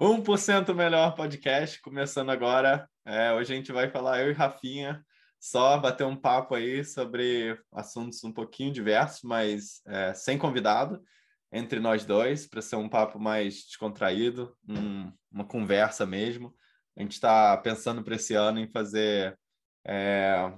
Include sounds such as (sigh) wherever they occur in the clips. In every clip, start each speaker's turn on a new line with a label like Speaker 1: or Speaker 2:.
Speaker 1: 1% Melhor Podcast, começando agora. É, hoje a gente vai falar, eu e Rafinha, só bater um papo aí sobre assuntos um pouquinho diversos, mas é, sem convidado, entre nós dois, para ser um papo mais descontraído, um, uma conversa mesmo. A gente está pensando para esse ano em fazer, é,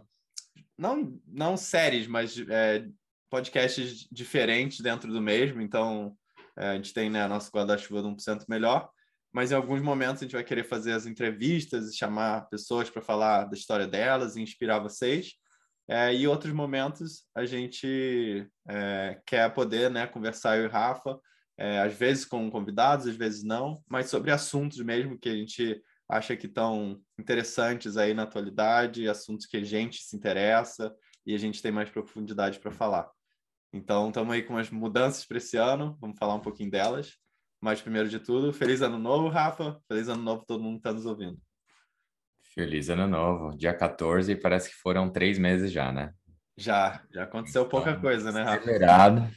Speaker 1: não, não séries, mas é, podcasts diferentes dentro do mesmo. Então, é, a gente tem né, a nossa guarda-chuva de 1% melhor mas em alguns momentos a gente vai querer fazer as entrevistas e chamar pessoas para falar da história delas e inspirar vocês. É, e outros momentos a gente é, quer poder né, conversar eu e Rafa, é, às vezes com convidados, às vezes não, mas sobre assuntos mesmo que a gente acha que estão interessantes aí na atualidade, assuntos que a gente se interessa e a gente tem mais profundidade para falar. Então, estamos aí com umas mudanças para esse ano, vamos falar um pouquinho delas. Mas, primeiro de tudo, feliz ano novo, Rafa. Feliz ano novo todo mundo que está nos ouvindo.
Speaker 2: Feliz ano novo. Dia 14, parece que foram três meses já, né?
Speaker 1: Já, já aconteceu pouca então, coisa, né, Rafa?
Speaker 2: Acelerado.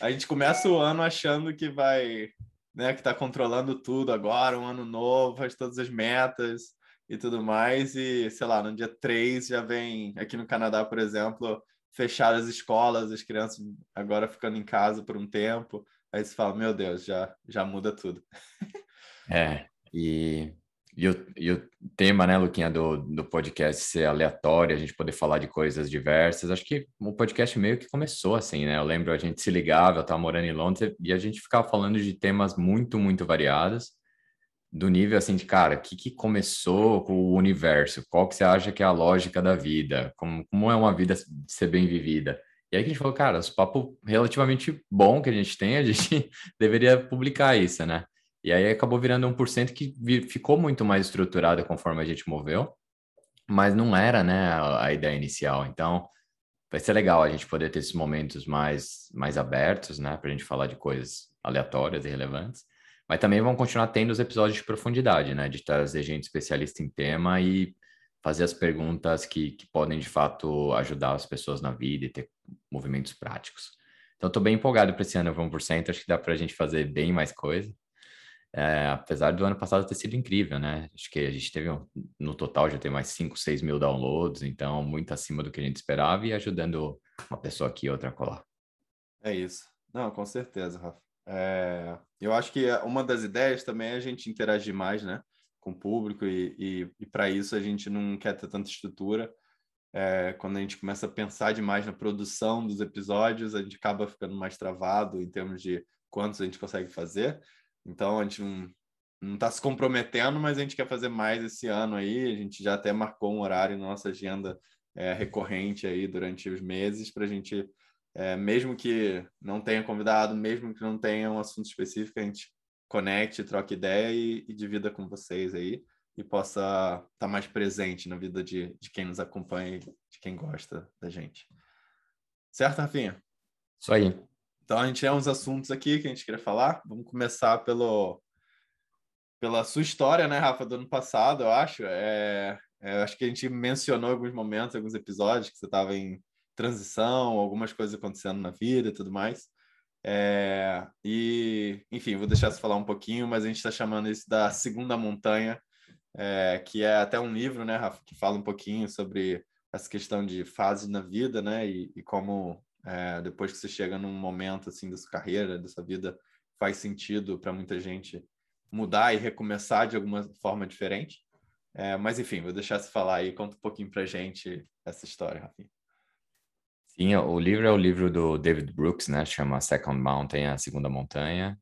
Speaker 1: A gente começa o ano achando que vai, né, que está controlando tudo agora, um ano novo, faz todas as metas e tudo mais. E, sei lá, no dia 3 já vem, aqui no Canadá, por exemplo, fechar as escolas, as crianças agora ficando em casa por um tempo. Aí você fala, meu Deus, já, já muda tudo. (laughs)
Speaker 2: É, e, e, o, e o tema, né, Luquinha, do, do podcast ser aleatório, a gente poder falar de coisas diversas, acho que o podcast meio que começou assim, né? Eu lembro a gente se ligava, eu estava morando em Londres e a gente ficava falando de temas muito, muito variados, do nível assim de, cara, o que, que começou com o universo? Qual que você acha que é a lógica da vida? Como, como é uma vida ser bem vivida? E aí que a gente falou, cara, esse papo relativamente bom que a gente tem, a gente (laughs) deveria publicar isso, né? E aí acabou virando 1% que ficou muito mais estruturado conforme a gente moveu, mas não era, né, a, ideia inicial. Então, vai ser legal a gente poder ter esses momentos mais, mais abertos, né, para a gente falar de coisas aleatórias e relevantes. Mas também vão continuar tendo os episódios de profundidade, né, de trazer gente especialista em tema e fazer as perguntas que, que podem, de fato, ajudar as pessoas na vida e ter movimentos práticos. Então, estou bem empolgado para esse ano 1%, acho que dá para a gente fazer bem mais coisa. É, apesar do ano passado ter sido incrível, né? Acho que a gente teve, no total, já tem mais 5, 6 mil downloads, então muito acima do que a gente esperava e ajudando uma pessoa aqui e outra colar.
Speaker 1: É isso. Não, com certeza, Rafa. É, eu acho que uma das ideias também é a gente interagir mais, né? Com o público e, e, e para isso a gente não quer ter tanta estrutura é, quando a gente começa a pensar demais na produção dos episódios, a gente acaba ficando mais travado em termos de quantos a gente consegue fazer. Então, a gente não está se comprometendo, mas a gente quer fazer mais esse ano aí. A gente já até marcou um horário na nossa agenda é, recorrente aí durante os meses para a gente, é, mesmo que não tenha convidado, mesmo que não tenha um assunto específico, a gente conecte, troque ideia e, e divida com vocês aí e possa estar tá mais presente na vida de, de quem nos acompanha, de quem gosta da gente. Certo, Rafinha?
Speaker 2: Isso aí.
Speaker 1: Então a gente tem uns assuntos aqui que a gente queria falar. Vamos começar pelo pela sua história, né, Rafa, do ano passado, eu acho. É, é, acho que a gente mencionou alguns momentos, alguns episódios, que você estava em transição, algumas coisas acontecendo na vida e tudo mais. É, e, enfim, vou deixar você falar um pouquinho, mas a gente está chamando isso da segunda montanha, é, que é até um livro, né, Rafa, que fala um pouquinho sobre essa questão de fases na vida, né, e, e como é, depois que você chega num momento assim da sua carreira, dessa vida, faz sentido para muita gente mudar e recomeçar de alguma forma diferente. É, mas enfim, vou deixar você falar aí, conta um pouquinho para gente essa história, Rafinha.
Speaker 2: Sim, o livro é o livro do David Brooks, né? Chama Second Mountain, a segunda montanha.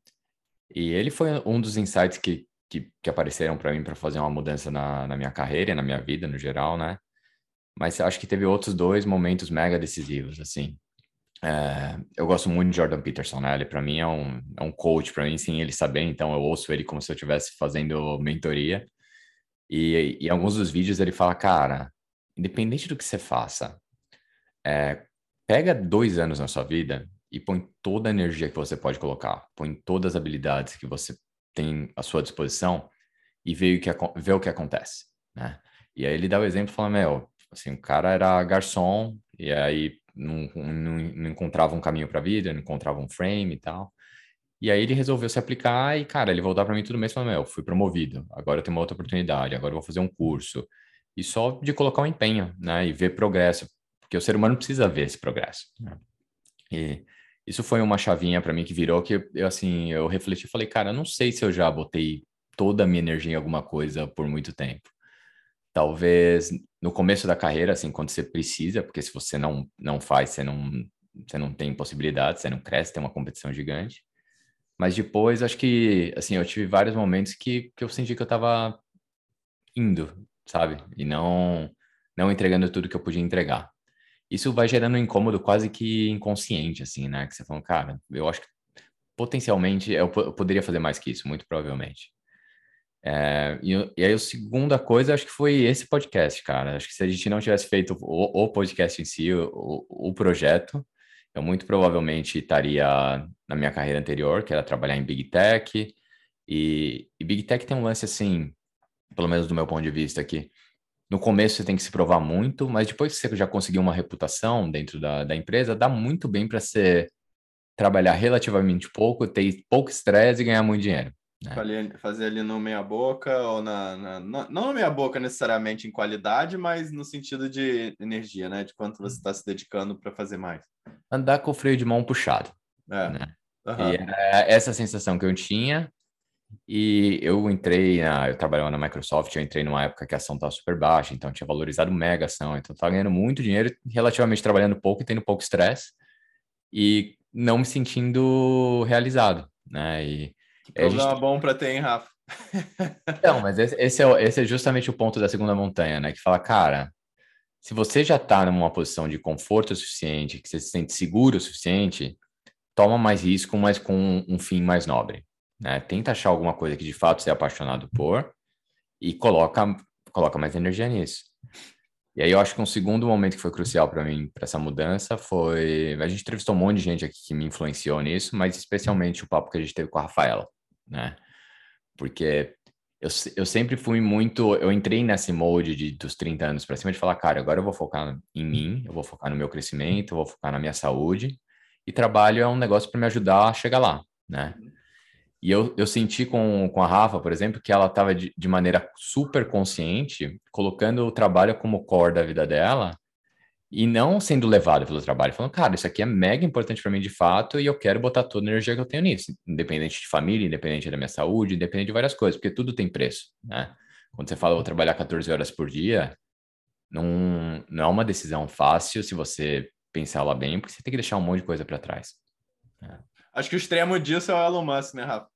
Speaker 2: E ele foi um dos insights que que, que apareceram para mim para fazer uma mudança na, na minha carreira e na minha vida no geral, né? Mas acho que teve outros dois momentos mega decisivos, assim. É, eu gosto muito de Jordan Peterson, né? Ele para mim é um, é um coach, para mim, sim, ele sabe, então eu ouço ele como se eu estivesse fazendo mentoria. E, em alguns dos vídeos ele fala, cara, independente do que você faça, é, pega dois anos na sua vida e põe toda a energia que você pode colocar, põe todas as habilidades que você tem à sua disposição e ver o que, ver o que acontece, né? E aí ele dá o exemplo, falando, meu, assim, o cara era garçom e aí não, não, não encontrava um caminho para a vida, não encontrava um frame e tal. E aí ele resolveu se aplicar e, cara, ele voltar para mim todo mês e falar, meu, fui promovido, agora eu tenho uma outra oportunidade, agora eu vou fazer um curso. E só de colocar o um empenho, né? E ver progresso, porque o ser humano precisa ver esse progresso. Né? E isso foi uma chavinha para mim que virou que eu, assim, eu refleti e falei, cara, eu não sei se eu já botei toda a minha energia em alguma coisa por muito tempo. Talvez no começo da carreira, assim, quando você precisa, porque se você não, não faz, você não, você não tem possibilidade, você não cresce, tem uma competição gigante. Mas depois, acho que, assim, eu tive vários momentos que, que eu senti que eu estava indo, sabe? E não, não entregando tudo que eu podia entregar. Isso vai gerando um incômodo quase que inconsciente, assim, né? Que você fala, cara, eu acho que potencialmente eu, eu poderia fazer mais que isso, muito provavelmente. É, e, e, aí, a segunda coisa, acho que foi esse podcast, cara. Acho que se a gente não tivesse feito o, o podcast em si, o, o, projeto, eu muito provavelmente estaria na minha carreira anterior, que era trabalhar em Big Tech. E, e Big Tech tem um lance assim, pelo menos do meu ponto de vista aqui. No começo você tem que se provar muito, mas depois que você já conseguiu uma reputação dentro da, da empresa, dá muito bem para você trabalhar relativamente pouco, ter pouco estresse e ganhar muito dinheiro.
Speaker 1: É. Fazer ali no meia boca ou na, na, na, não no meia boca necessariamente em qualidade, mas no sentido de energia, né? De quanto você está se dedicando para fazer mais.
Speaker 2: Andar com o freio de mão puxado. É. Né? Uhum. E é essa sensação que eu tinha. E eu entrei, na, eu trabalhava na Microsoft, eu entrei numa época que a ação estava super baixa, então tinha valorizado mega ação, então estava ganhando muito dinheiro, relativamente trabalhando pouco e tendo pouco estresse, e não me sentindo realizado, né? E
Speaker 1: que problema gente... bom para ter, hein, Rafa?
Speaker 2: Não, mas esse, esse, é, esse é justamente o ponto da segunda montanha, né? Que fala, cara, se você já está numa posição de conforto suficiente, que você se sente seguro o suficiente, toma mais risco, mas com um fim mais nobre. Né? Tenta achar alguma coisa que de fato você é apaixonado por e coloca, coloca mais energia nisso. E aí eu acho que um segundo momento que foi crucial para mim, para essa mudança, foi... A gente entrevistou um monte de gente aqui que me influenciou nisso, mas especialmente o papo que a gente teve com a Rafaela né? Porque eu, eu sempre fui muito. Eu entrei nesse molde de, dos 30 anos para cima de falar, cara, agora eu vou focar em mim, eu vou focar no meu crescimento, eu vou focar na minha saúde. E trabalho é um negócio para me ajudar a chegar lá, né? E eu, eu senti com, com a Rafa, por exemplo, que ela estava de, de maneira super consciente, colocando o trabalho como core da vida dela, e não sendo levado pelo trabalho, falando, cara, isso aqui é mega importante para mim de fato e eu quero botar toda a energia que eu tenho nisso, independente de família, independente da minha saúde, independente de várias coisas, porque tudo tem preço, né? Quando você fala, vou trabalhar 14 horas por dia, não, não é uma decisão fácil se você pensar lá bem, porque você tem que deixar um monte de coisa para trás.
Speaker 1: Né? Acho que o extremo disso é o Elon Musk, né, Rafa?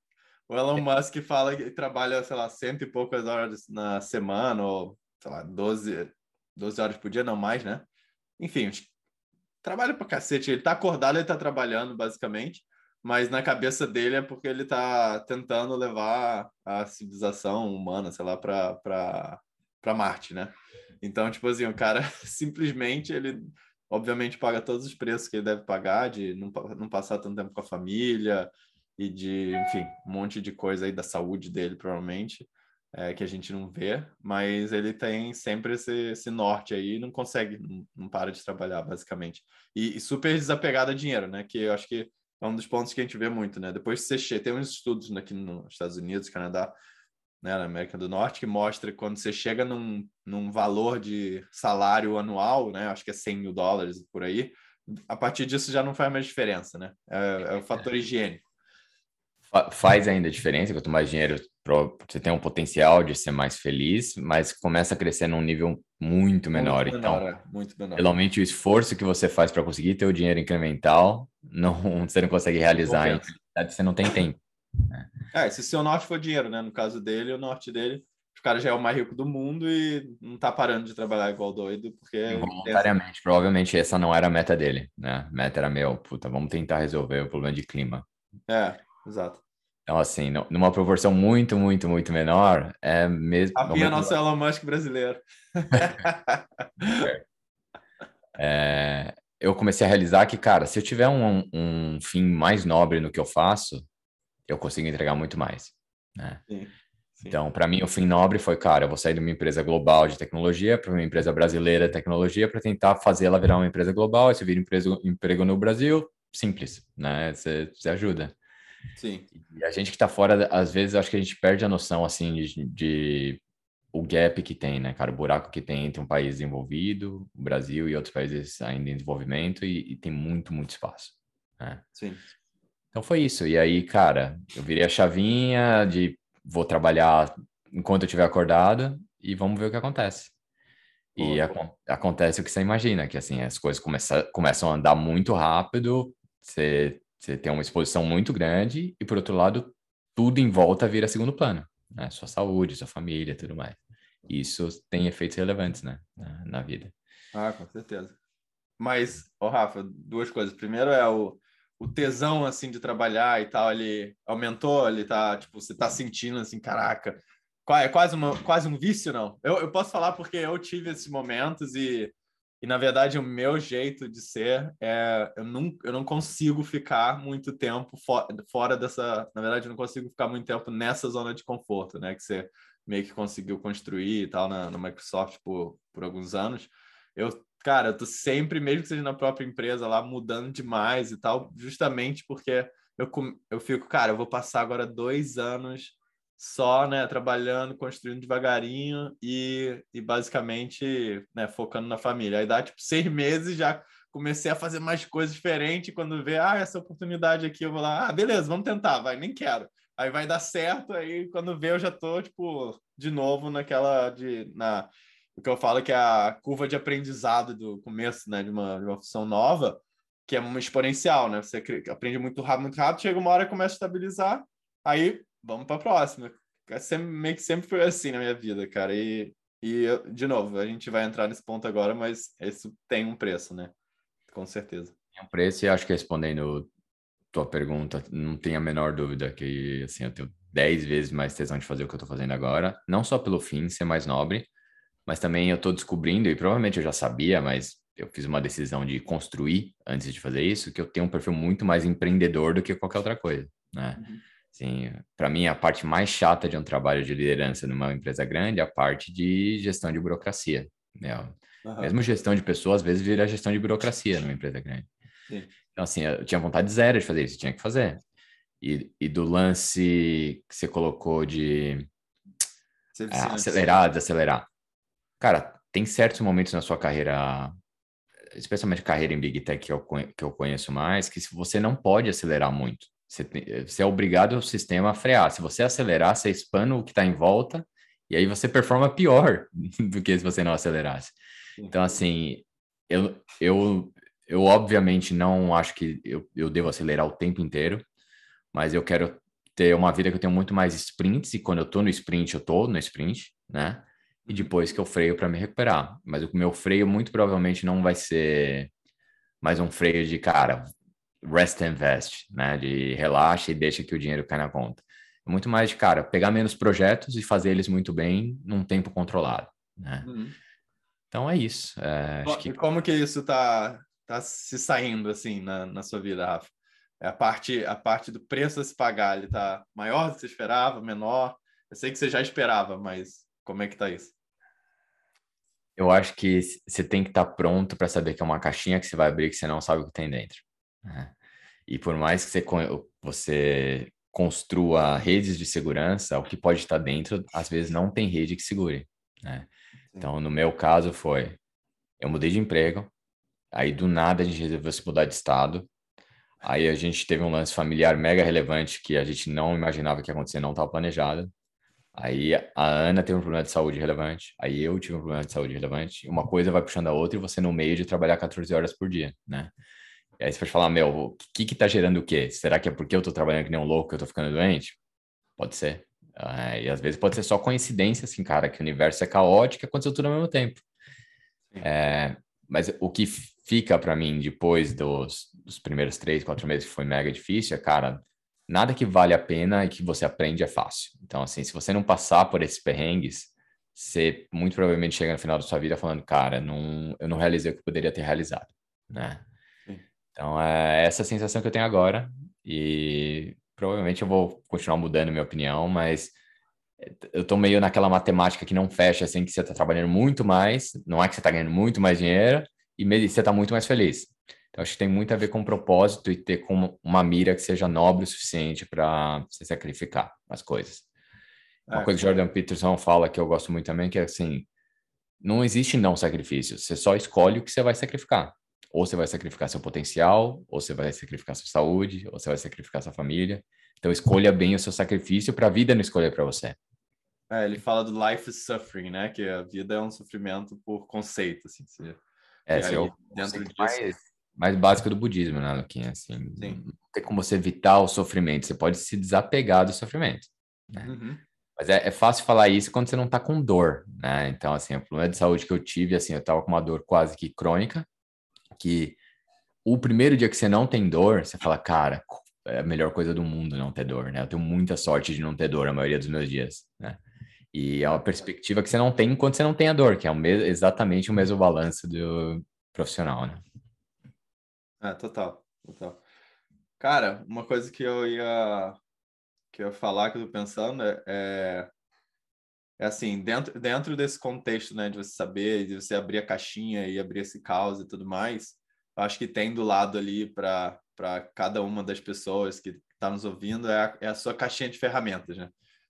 Speaker 1: O Elon é. Musk fala que trabalha, sei lá, cento e poucas horas na semana, ou, sei lá, 12, 12 horas por dia, não mais, né? enfim, trabalha pra cacete. Ele tá acordado, ele tá trabalhando, basicamente, mas na cabeça dele é porque ele tá tentando levar a civilização humana, sei lá, pra, pra, pra Marte, né? Então, tipo assim, o cara (laughs) simplesmente ele obviamente paga todos os preços que ele deve pagar de não, não passar tanto tempo com a família e de, enfim, um monte de coisa aí da saúde dele, provavelmente é, que a gente não vê, mas ele tem sempre esse, esse norte aí, não consegue, não, não para de trabalhar, basicamente. E, e, super desapegado a dinheiro, né? Que eu acho que é um dos pontos que a gente vê muito, né? Depois que você tem uns estudos aqui nos Estados Unidos, Canadá, né, na América do Norte, que mostra quando você chega num, num valor de salário anual, né? Acho que é 100 mil dólares por aí, a partir disso já não faz mais diferença, né? É, é o fator higiênico.
Speaker 2: Faz ainda diferença, quanto mais dinheiro você tem um potencial de ser mais feliz, mas começa a crescer num nível muito menor. Muito então, menor, é. muito menor. Realmente o esforço que você faz para conseguir ter o dinheiro incremental, (laughs) não, você não consegue realizar, em você não tem tempo.
Speaker 1: Né? É, se seu norte for dinheiro, né? No caso dele, o norte dele, o cara já é o mais rico do mundo e não tá parando de trabalhar igual doido, porque...
Speaker 2: Voluntariamente, provavelmente essa não era a meta dele, né? A meta era, meu, puta, vamos tentar resolver o problema de clima.
Speaker 1: É, exato.
Speaker 2: Então, assim, numa proporção muito, muito, muito menor, é mesmo.
Speaker 1: A é nosso Elon Musk brasileiro. (laughs)
Speaker 2: é, eu comecei a realizar que, cara, se eu tiver um, um fim mais nobre no que eu faço, eu consigo entregar muito mais. Né? Sim, sim. Então, para mim, o fim nobre foi, cara, eu vou sair de uma empresa global de tecnologia para uma empresa brasileira de tecnologia para tentar fazer ela virar uma empresa global. E se vira empresa, emprego no Brasil, simples, né? Você, você ajuda.
Speaker 1: Sim.
Speaker 2: E a gente que está fora, às vezes, acho que a gente perde a noção, assim, de, de, o gap que tem, né, cara? O buraco que tem entre um país desenvolvido, o Brasil e outros países ainda em desenvolvimento, e, e tem muito, muito espaço. Né?
Speaker 1: Sim.
Speaker 2: Então foi isso. E aí, cara, eu virei a chavinha de vou trabalhar enquanto eu estiver acordado e vamos ver o que acontece. E acontece o que você imagina, que assim, as coisas começa, começam a andar muito rápido, você, você tem uma exposição muito grande, e por outro lado, tudo em volta vira segundo plano, né? Sua saúde, sua família, tudo mais. Isso tem efeitos relevantes, né? Na, na vida.
Speaker 1: Ah, com certeza. Mas, ô Rafa, duas coisas. Primeiro é o, o tesão, assim, de trabalhar e tal, ele aumentou, ele tá, tipo, você tá sentindo, assim, caraca, é quase, uma, quase um vício, não? Eu, eu posso falar porque eu tive esses momentos e, e na verdade, o meu jeito de ser é... Eu não, eu não consigo ficar muito tempo for, fora dessa... Na verdade, eu não consigo ficar muito tempo nessa zona de conforto, né? Que você meio que conseguiu construir e tal na, na Microsoft por, por alguns anos. Eu, cara, eu tô sempre, mesmo que seja na própria empresa lá, mudando demais e tal, justamente porque eu, eu fico, cara, eu vou passar agora dois anos só, né, trabalhando, construindo devagarinho e, e basicamente, né, focando na família. Aí dá, tipo, seis meses já comecei a fazer mais coisas diferentes. Quando vê, ah, essa oportunidade aqui, eu vou lá, ah, beleza, vamos tentar, vai, nem quero. Aí vai dar certo, aí quando vê, eu já tô, tipo, de novo naquela, de, na, o que eu falo que é a curva de aprendizado do começo, né, de uma, de uma função nova, que é uma exponencial, né? Você aprende muito rápido, muito rápido, chega uma hora começa a estabilizar, aí vamos para a próxima. É sempre, meio que sempre foi assim na minha vida, cara. E, e de novo, a gente vai entrar nesse ponto agora, mas isso tem um preço, né? Com certeza.
Speaker 2: Tem um preço, e acho que respondendo tua pergunta, não tenho a menor dúvida que assim, eu tenho dez vezes mais tesão de fazer o que eu estou fazendo agora, não só pelo fim ser mais nobre, mas também eu estou descobrindo, e provavelmente eu já sabia, mas eu fiz uma decisão de construir antes de fazer isso, que eu tenho um perfil muito mais empreendedor do que qualquer outra coisa, né? Uhum. Sim, para mim a parte mais chata de um trabalho de liderança numa empresa grande é a parte de gestão de burocracia. Né? Uhum. Mesmo gestão de pessoas, às vezes vira gestão de burocracia numa empresa grande. Sim. Então, assim, eu tinha vontade zero de fazer isso, tinha que fazer. E, e do lance que você colocou de é, acelerar, desacelerar. Cara, tem certos momentos na sua carreira, especialmente carreira em Big Tech que eu, que eu conheço mais, que você não pode acelerar muito. Você, você é obrigado o sistema a frear. Se você acelerar, você espana o que está em volta e aí você performa pior (laughs) do que se você não acelerasse. Então, assim, eu, eu, eu obviamente não acho que eu, eu devo acelerar o tempo inteiro, mas eu quero ter uma vida que eu tenho muito mais sprints, e quando eu tô no sprint, eu tô no sprint, né? E depois que eu freio para me recuperar. Mas o meu freio muito provavelmente não vai ser mais um freio de cara, rest and invest, né? De relaxa e deixa que o dinheiro cai na conta. É muito mais de, cara, pegar menos projetos e fazer eles muito bem num tempo controlado, né? Uhum. Então é isso. É,
Speaker 1: que... Como que isso tá, tá se saindo, assim, na, na sua vida, Rafa? É a parte, a parte do preço a se pagar, ele tá maior do que você esperava, menor? Eu sei que você já esperava, mas como é que tá isso?
Speaker 2: Eu acho que você tem que estar tá pronto para saber que é uma caixinha que você vai abrir que você não sabe o que tem dentro. Né? E por mais que você, você construa redes de segurança, o que pode estar dentro, às vezes não tem rede que segure. Né? Então, no meu caso foi, eu mudei de emprego, aí do nada a gente resolveu se mudar de estado, aí a gente teve um lance familiar mega relevante que a gente não imaginava que ia acontecer, não estava planejado. Aí a Ana teve um problema de saúde relevante, aí eu tive um problema de saúde relevante, uma coisa vai puxando a outra e você no meio de trabalhar 14 horas por dia, né? E aí você pode falar, meu, o que que tá gerando o quê? Será que é porque eu tô trabalhando que nem um louco que eu tô ficando doente? Pode ser. É, e às vezes pode ser só coincidência, assim, cara, que o universo é caótico e aconteceu tudo ao mesmo tempo. É, mas o que fica para mim depois dos, dos primeiros três, quatro meses que foi mega difícil é, cara, nada que vale a pena e que você aprende é fácil. Então, assim, se você não passar por esses perrengues, você muito provavelmente chega no final da sua vida falando, cara, não, eu não realizei o que poderia ter realizado, né? Então, é essa sensação que eu tenho agora e provavelmente eu vou continuar mudando minha opinião, mas eu tô meio naquela matemática que não fecha, assim, que você tá trabalhando muito mais, não é que você tá ganhando muito mais dinheiro e você tá muito mais feliz. Então, acho que tem muito a ver com propósito e ter com uma mira que seja nobre o suficiente para você sacrificar as coisas. Uma é, coisa que Jordan Peterson fala que eu gosto muito também, que é assim, não existe não sacrifício, você só escolhe o que você vai sacrificar. Ou você vai sacrificar seu potencial, ou você vai sacrificar sua saúde, ou você vai sacrificar sua família. Então escolha bem o seu sacrifício para a vida não escolher para você.
Speaker 1: É, ele fala do life is suffering, né? Que a vida é um sofrimento por conceito, assim. Você,
Speaker 2: é, é o dentro disso... mais, mais básico do budismo, né, Luquinha? Assim, Sim. não tem como você evitar o sofrimento, você pode se desapegar do sofrimento. Né? Uhum. Mas é, é, fácil falar isso quando você não tá com dor, né? Então, assim, o problema de saúde que eu tive, assim, eu tava com uma dor quase que crônica, que o primeiro dia que você não tem dor, você fala, cara, é a melhor coisa do mundo não ter dor, né? Eu tenho muita sorte de não ter dor a maioria dos meus dias, né? E é uma perspectiva que você não tem enquanto você não tem a dor, que é o mesmo, exatamente o mesmo balanço do profissional, né?
Speaker 1: É, total, total. Cara, uma coisa que eu ia que eu ia falar, que eu tô pensando, é, é, é assim, dentro, dentro desse contexto, né, de você saber, de você abrir a caixinha e abrir esse caos e tudo mais, acho que tem do lado ali para cada uma das pessoas que está nos ouvindo é a, é a sua caixinha de ferramentas, né?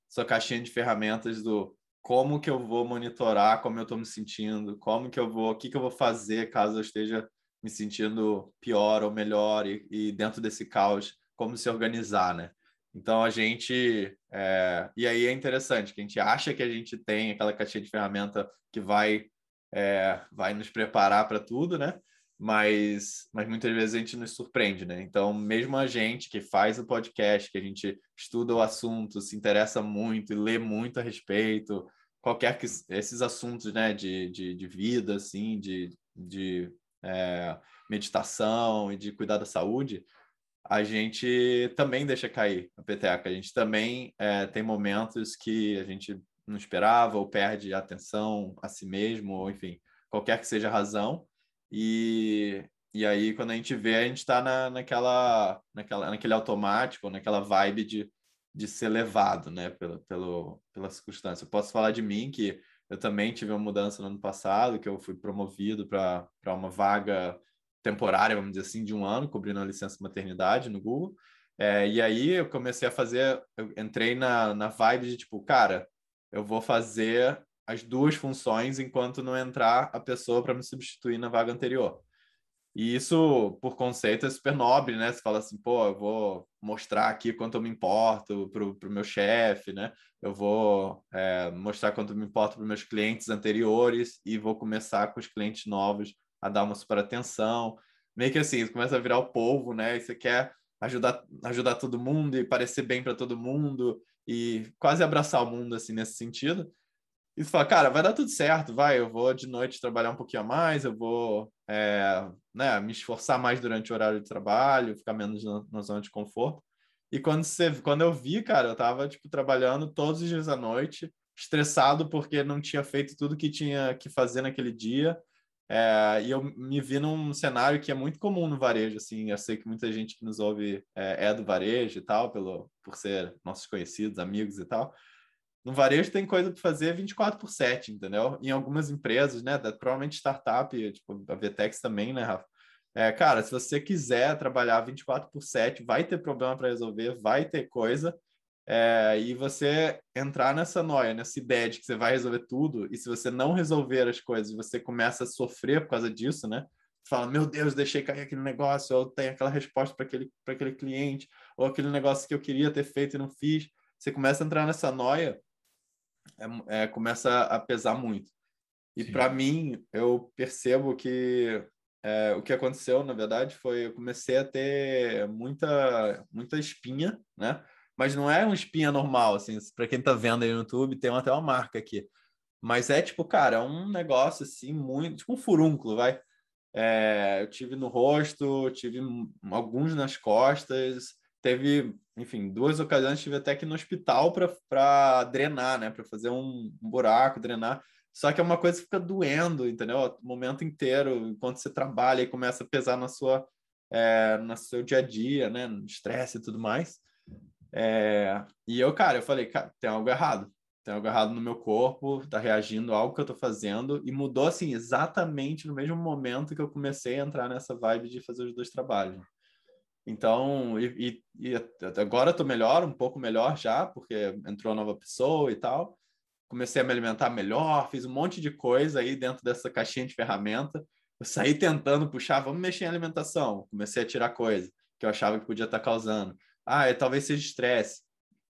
Speaker 1: Sua caixinha de ferramentas do como que eu vou monitorar como eu estou me sentindo, como que eu vou, o que que eu vou fazer caso eu esteja me sentindo pior ou melhor e, e dentro desse caos, como se organizar, né? Então a gente. É... E aí é interessante que a gente acha que a gente tem aquela caixinha de ferramenta que vai, é... vai nos preparar para tudo, né? Mas, mas muitas vezes a gente nos surpreende, né? Então, mesmo a gente que faz o podcast, que a gente estuda o assunto, se interessa muito e lê muito a respeito, qualquer que esses assuntos, né, de, de, de vida, assim, de, de é, meditação e de cuidar da saúde, a gente também deixa cair a peteca. A gente também é, tem momentos que a gente não esperava ou perde a atenção a si mesmo, ou enfim, qualquer que seja a razão. E, e aí, quando a gente vê, a gente está na, naquela, naquela, naquele automático, naquela vibe de, de ser levado né, pelo, pelo, pela circunstância. Eu posso falar de mim que eu também tive uma mudança no ano passado, que eu fui promovido para uma vaga temporária, vamos dizer assim, de um ano, cobrindo a licença maternidade no Google. É, e aí eu comecei a fazer, eu entrei na, na vibe de tipo, cara, eu vou fazer as duas funções enquanto não entrar a pessoa para me substituir na vaga anterior. E isso, por conceito, é super nobre, né? Você fala assim, pô, eu vou mostrar aqui quanto eu me importo para o meu chefe, né? Eu vou é, mostrar quanto eu me importo para meus clientes anteriores e vou começar com os clientes novos a dar uma super atenção. Meio que assim, começa a virar o povo, né? E você quer ajudar, ajudar todo mundo e parecer bem para todo mundo e quase abraçar o mundo, assim, nesse sentido. E você fala, cara, vai dar tudo certo, vai, eu vou de noite trabalhar um pouquinho a mais, eu vou é, né, me esforçar mais durante o horário de trabalho, ficar menos na, na, zona de conforto. E quando, você, quando eu vi, cara, eu tava, tipo, trabalhando todos os dias à noite, estressado porque não tinha feito tudo que tinha que fazer naquele dia, é, e eu me vi num cenário que é muito comum no varejo, assim, eu sei que muita gente que nos ouve é, é do varejo e tal, pelo, por ser nossos conhecidos, amigos e tal. No varejo tem coisa para fazer 24 por 7, entendeu? Em algumas empresas, né, provavelmente startup, tipo a Vtex também, né, Rafa? É, cara, se você quiser trabalhar 24 por 7, vai ter problema para resolver, vai ter coisa, é, e você entrar nessa noia, nessa ideia de que você vai resolver tudo, e se você não resolver as coisas, você começa a sofrer por causa disso, né? Você fala, meu Deus, deixei cair aquele negócio, ou tem aquela resposta para aquele, aquele cliente, ou aquele negócio que eu queria ter feito e não fiz. Você começa a entrar nessa noia, é, é, começa a pesar muito. E para mim, eu percebo que é, o que aconteceu, na verdade, foi eu comecei a ter muita, muita espinha, né? mas não é um espinha normal, assim, para quem tá vendo aí no YouTube, tem até uma marca aqui. Mas é tipo, cara, é um negócio assim, muito, tipo um furúnculo, vai. É, eu tive no rosto, tive alguns nas costas, teve, enfim, duas ocasiões tive até que no hospital para drenar, né, para fazer um, um, buraco, drenar. Só que é uma coisa que fica doendo, entendeu? O momento inteiro, enquanto você trabalha e começa a pesar na sua, é, no seu dia a dia, né, no estresse e tudo mais. É, e eu, cara, eu falei, cara, tem algo errado. tem algo errado no meu corpo, tá reagindo a algo que eu tô fazendo, e mudou, assim, exatamente no mesmo momento que eu comecei a entrar nessa vibe de fazer os dois trabalhos. Então, e, e, e agora tô melhor, um pouco melhor já, porque entrou nova pessoa e tal. Comecei a me alimentar melhor, fiz um monte de coisa aí dentro dessa caixinha de ferramenta. Eu saí tentando puxar, vamos mexer em alimentação. Comecei a tirar coisa que eu achava que podia estar tá causando. Ah, é, talvez seja estresse.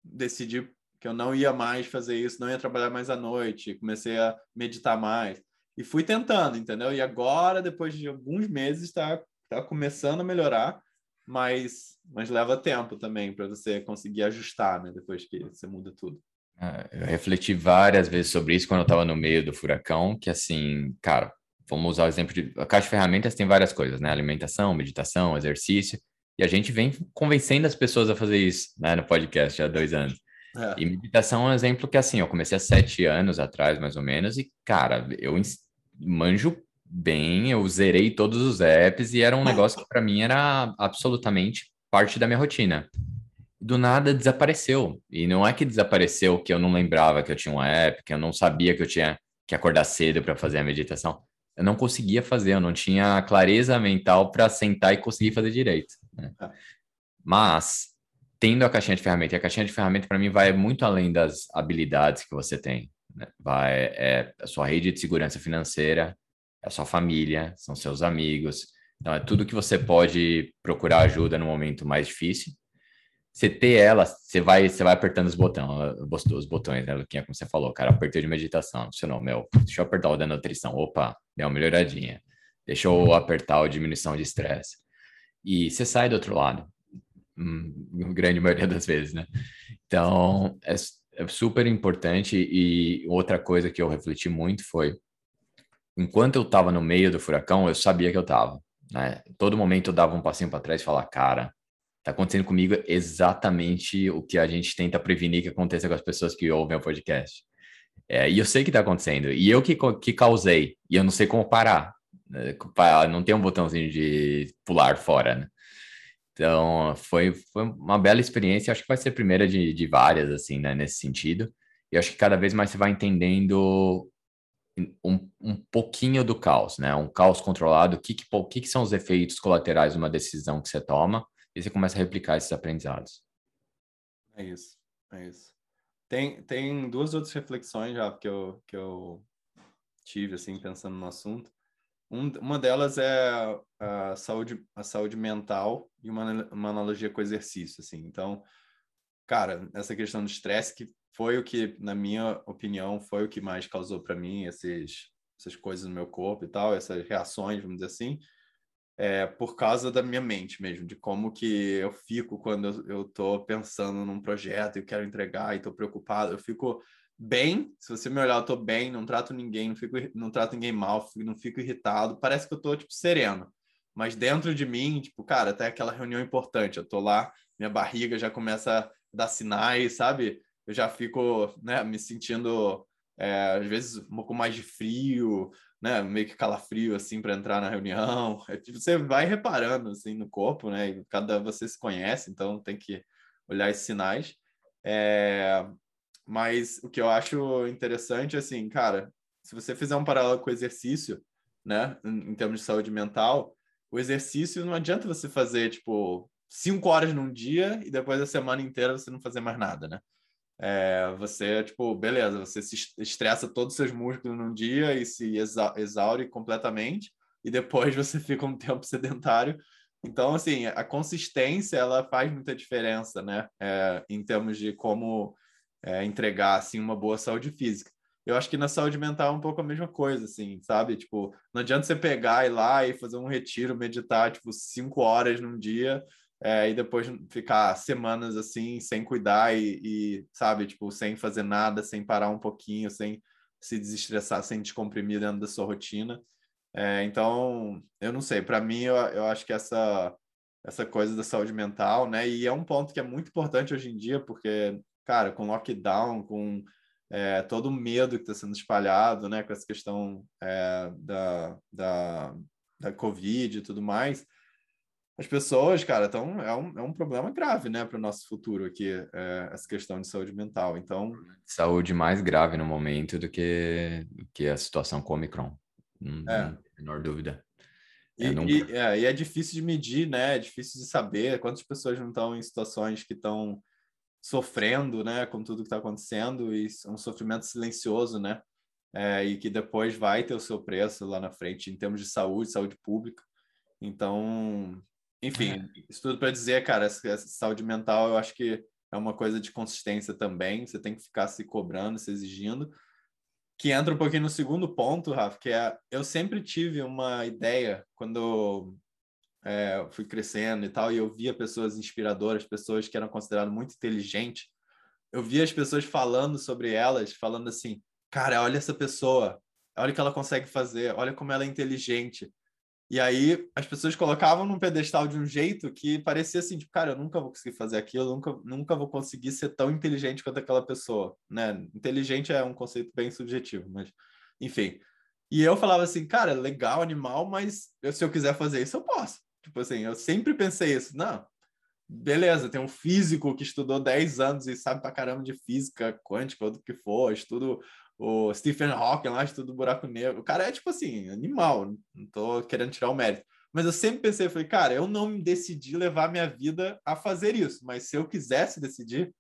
Speaker 1: Decidi que eu não ia mais fazer isso, não ia trabalhar mais à noite, comecei a meditar mais. E fui tentando, entendeu? E agora, depois de alguns meses, está tá começando a melhorar mas, mas leva tempo também para você conseguir ajustar, né? Depois que você muda tudo.
Speaker 2: É, eu refleti várias vezes sobre isso quando eu estava no meio do furacão, que assim, cara, vamos usar o exemplo de... A caixa de ferramentas tem várias coisas, né? Alimentação, meditação, exercício, e a gente vem convencendo as pessoas a fazer isso, né? No podcast há dois anos. É. E meditação é um exemplo que, assim, eu comecei há sete anos atrás, mais ou menos, e, cara, eu manjo bem, eu zerei todos os apps e era um negócio que para mim era absolutamente parte da minha rotina. Do nada desapareceu. E não é que desapareceu que eu não lembrava que eu tinha um app, que eu não sabia que eu tinha que acordar cedo para fazer a meditação. Eu não conseguia fazer, eu não tinha clareza mental para sentar e conseguir fazer direito. Né? É. Mas tendo a caixinha de ferramenta, e a caixinha de ferramenta para mim vai muito além das habilidades que você tem. Né? Vai é a sua rede de segurança financeira, é a sua família, são seus amigos. Então, é tudo que você pode procurar ajuda no momento mais difícil. Você ter ela, você vai, você vai apertando os botões, os botões, né, Luquinha? Como você falou, cara, apertei de meditação, funcionou, meu, deixa eu apertar o da nutrição, opa, deu uma melhoradinha. Deixa eu apertar o diminuição de estresse. E você sai do outro lado, hum, grande maioria das vezes, né? Então, é, é super importante. E outra coisa que eu refleti muito foi enquanto eu estava no meio do furacão, eu sabia que eu estava. Né? Todo momento eu dava um passinho para trás e falava, cara, tá acontecendo comigo exatamente o que a gente tenta prevenir que aconteça com as pessoas que ouvem o podcast. É, e eu sei que está acontecendo. E eu que, que causei. E eu não sei como parar. Né? Não tem um botãozinho de pular fora, né? Então, foi, foi uma bela experiência. Acho que vai ser a primeira de, de várias, assim, né? Nesse sentido. E acho que cada vez mais você vai entendendo um, um pouquinho do caos, né? Um caos controlado, o que, que, que, que são os efeitos colaterais de uma decisão que você toma, e você começa a replicar esses aprendizados.
Speaker 1: É isso, é isso. Tem, tem duas outras reflexões já que eu, que eu tive, assim, pensando no assunto. Um, uma delas é a saúde, a saúde mental e uma, uma analogia com exercício, assim. Então, cara, essa questão do estresse que foi o que, na minha opinião, foi o que mais causou para mim esses, essas coisas no meu corpo e tal, essas reações, vamos dizer assim, é por causa da minha mente mesmo, de como que eu fico quando eu, tô pensando num projeto e quero entregar e tô preocupado. Eu fico bem, se você me olhar, eu tô bem, não trato ninguém, não, fico, não trato ninguém mal, não fico irritado, parece que eu tô, tipo, sereno. Mas dentro de mim, tipo, cara, até aquela reunião importante, eu tô lá, minha barriga já começa a dar sinais, sabe? eu já fico né, me sentindo, é, às vezes, um pouco mais de frio, né, meio que calafrio, assim, para entrar na reunião. (laughs) É, tipo, você vai reparando, assim, no corpo, né, e cada você se conhece, então tem que olhar esses sinais. É, mas o que eu acho interessante, assim, cara, se você fizer um paralelo com o exercício, né, em, em termos de saúde mental, o exercício não adianta você fazer, tipo, cinco horas num dia e depois a semana inteira você não fazer mais nada, né? É, você, tipo, beleza, você se estressa todos os seus músculos num dia e se exa exaure completamente, e depois (laughs) você fica um tempo sedentário. Então, assim, a consistência, ela faz muita diferença, né? É, em termos de como é, entregar, assim, uma boa saúde física. Eu acho que na saúde mental é um pouco a mesma coisa, assim, sabe? Tipo, não adianta você pegar e ir lá e fazer um retiro, meditar, tipo, cinco horas num dia é, e depois ficar semanas assim sem cuidar e, e, sabe tipo sem fazer nada sem parar um pouquinho sem se desestressar sem descomprimir dentro da sua rotina. É, então eu não sei para mim eu, eu acho que essa essa coisa da saúde mental né e é um ponto que é muito importante hoje em dia porque cara com lockdown com é, todo o medo que está sendo espalhado né com essa questão é, da, da da covid e tudo mais as pessoas, cara, então é um, é um problema grave, né, para o nosso futuro aqui, é, essa questão de saúde mental. Então,
Speaker 2: saúde mais grave no momento do que, que a situação com o Omicron, não, é. não menor dúvida.
Speaker 1: E é, e, é, e é difícil de medir, né? É difícil de saber quantas pessoas não estão em situações que estão sofrendo, né, com tudo que está acontecendo e um sofrimento silencioso, né? É, e que depois vai ter o seu preço lá na frente em termos de saúde, saúde pública. Então, enfim, é. isso tudo para dizer, cara, essa, essa, saúde mental eu acho que é uma coisa de consistência também. Você tem que ficar se cobrando, se exigindo. Que entra um pouquinho no segundo ponto, Rafa, que é eu sempre tive uma ideia quando é, fui crescendo e tal, e eu via pessoas inspiradoras, pessoas que eram consideradas muito inteligentes. Eu via as pessoas falando sobre elas, falando assim: cara, olha essa pessoa, olha o que ela consegue fazer, olha como ela é inteligente. E aí as pessoas colocavam num pedestal de um jeito que parecia assim, tipo, cara, eu nunca vou conseguir fazer aquilo, nunca, nunca vou conseguir ser tão inteligente quanto aquela pessoa, né? Inteligente é um conceito bem subjetivo, mas enfim. E eu falava assim, cara, legal, animal, mas eu, se eu quiser fazer isso, eu posso. Tipo assim, eu sempre pensei isso. Não, beleza, tem um físico que estudou 10 anos e sabe pra caramba de física quântica ou do que for, estudo o Stephen Hawking lá, estudo buraco negro. O cara é, tipo assim, animal, não tô querendo tirar o mérito. Mas eu sempre pensei, falei, cara, eu não me decidi levar minha vida a fazer isso, mas se eu quisesse decidir,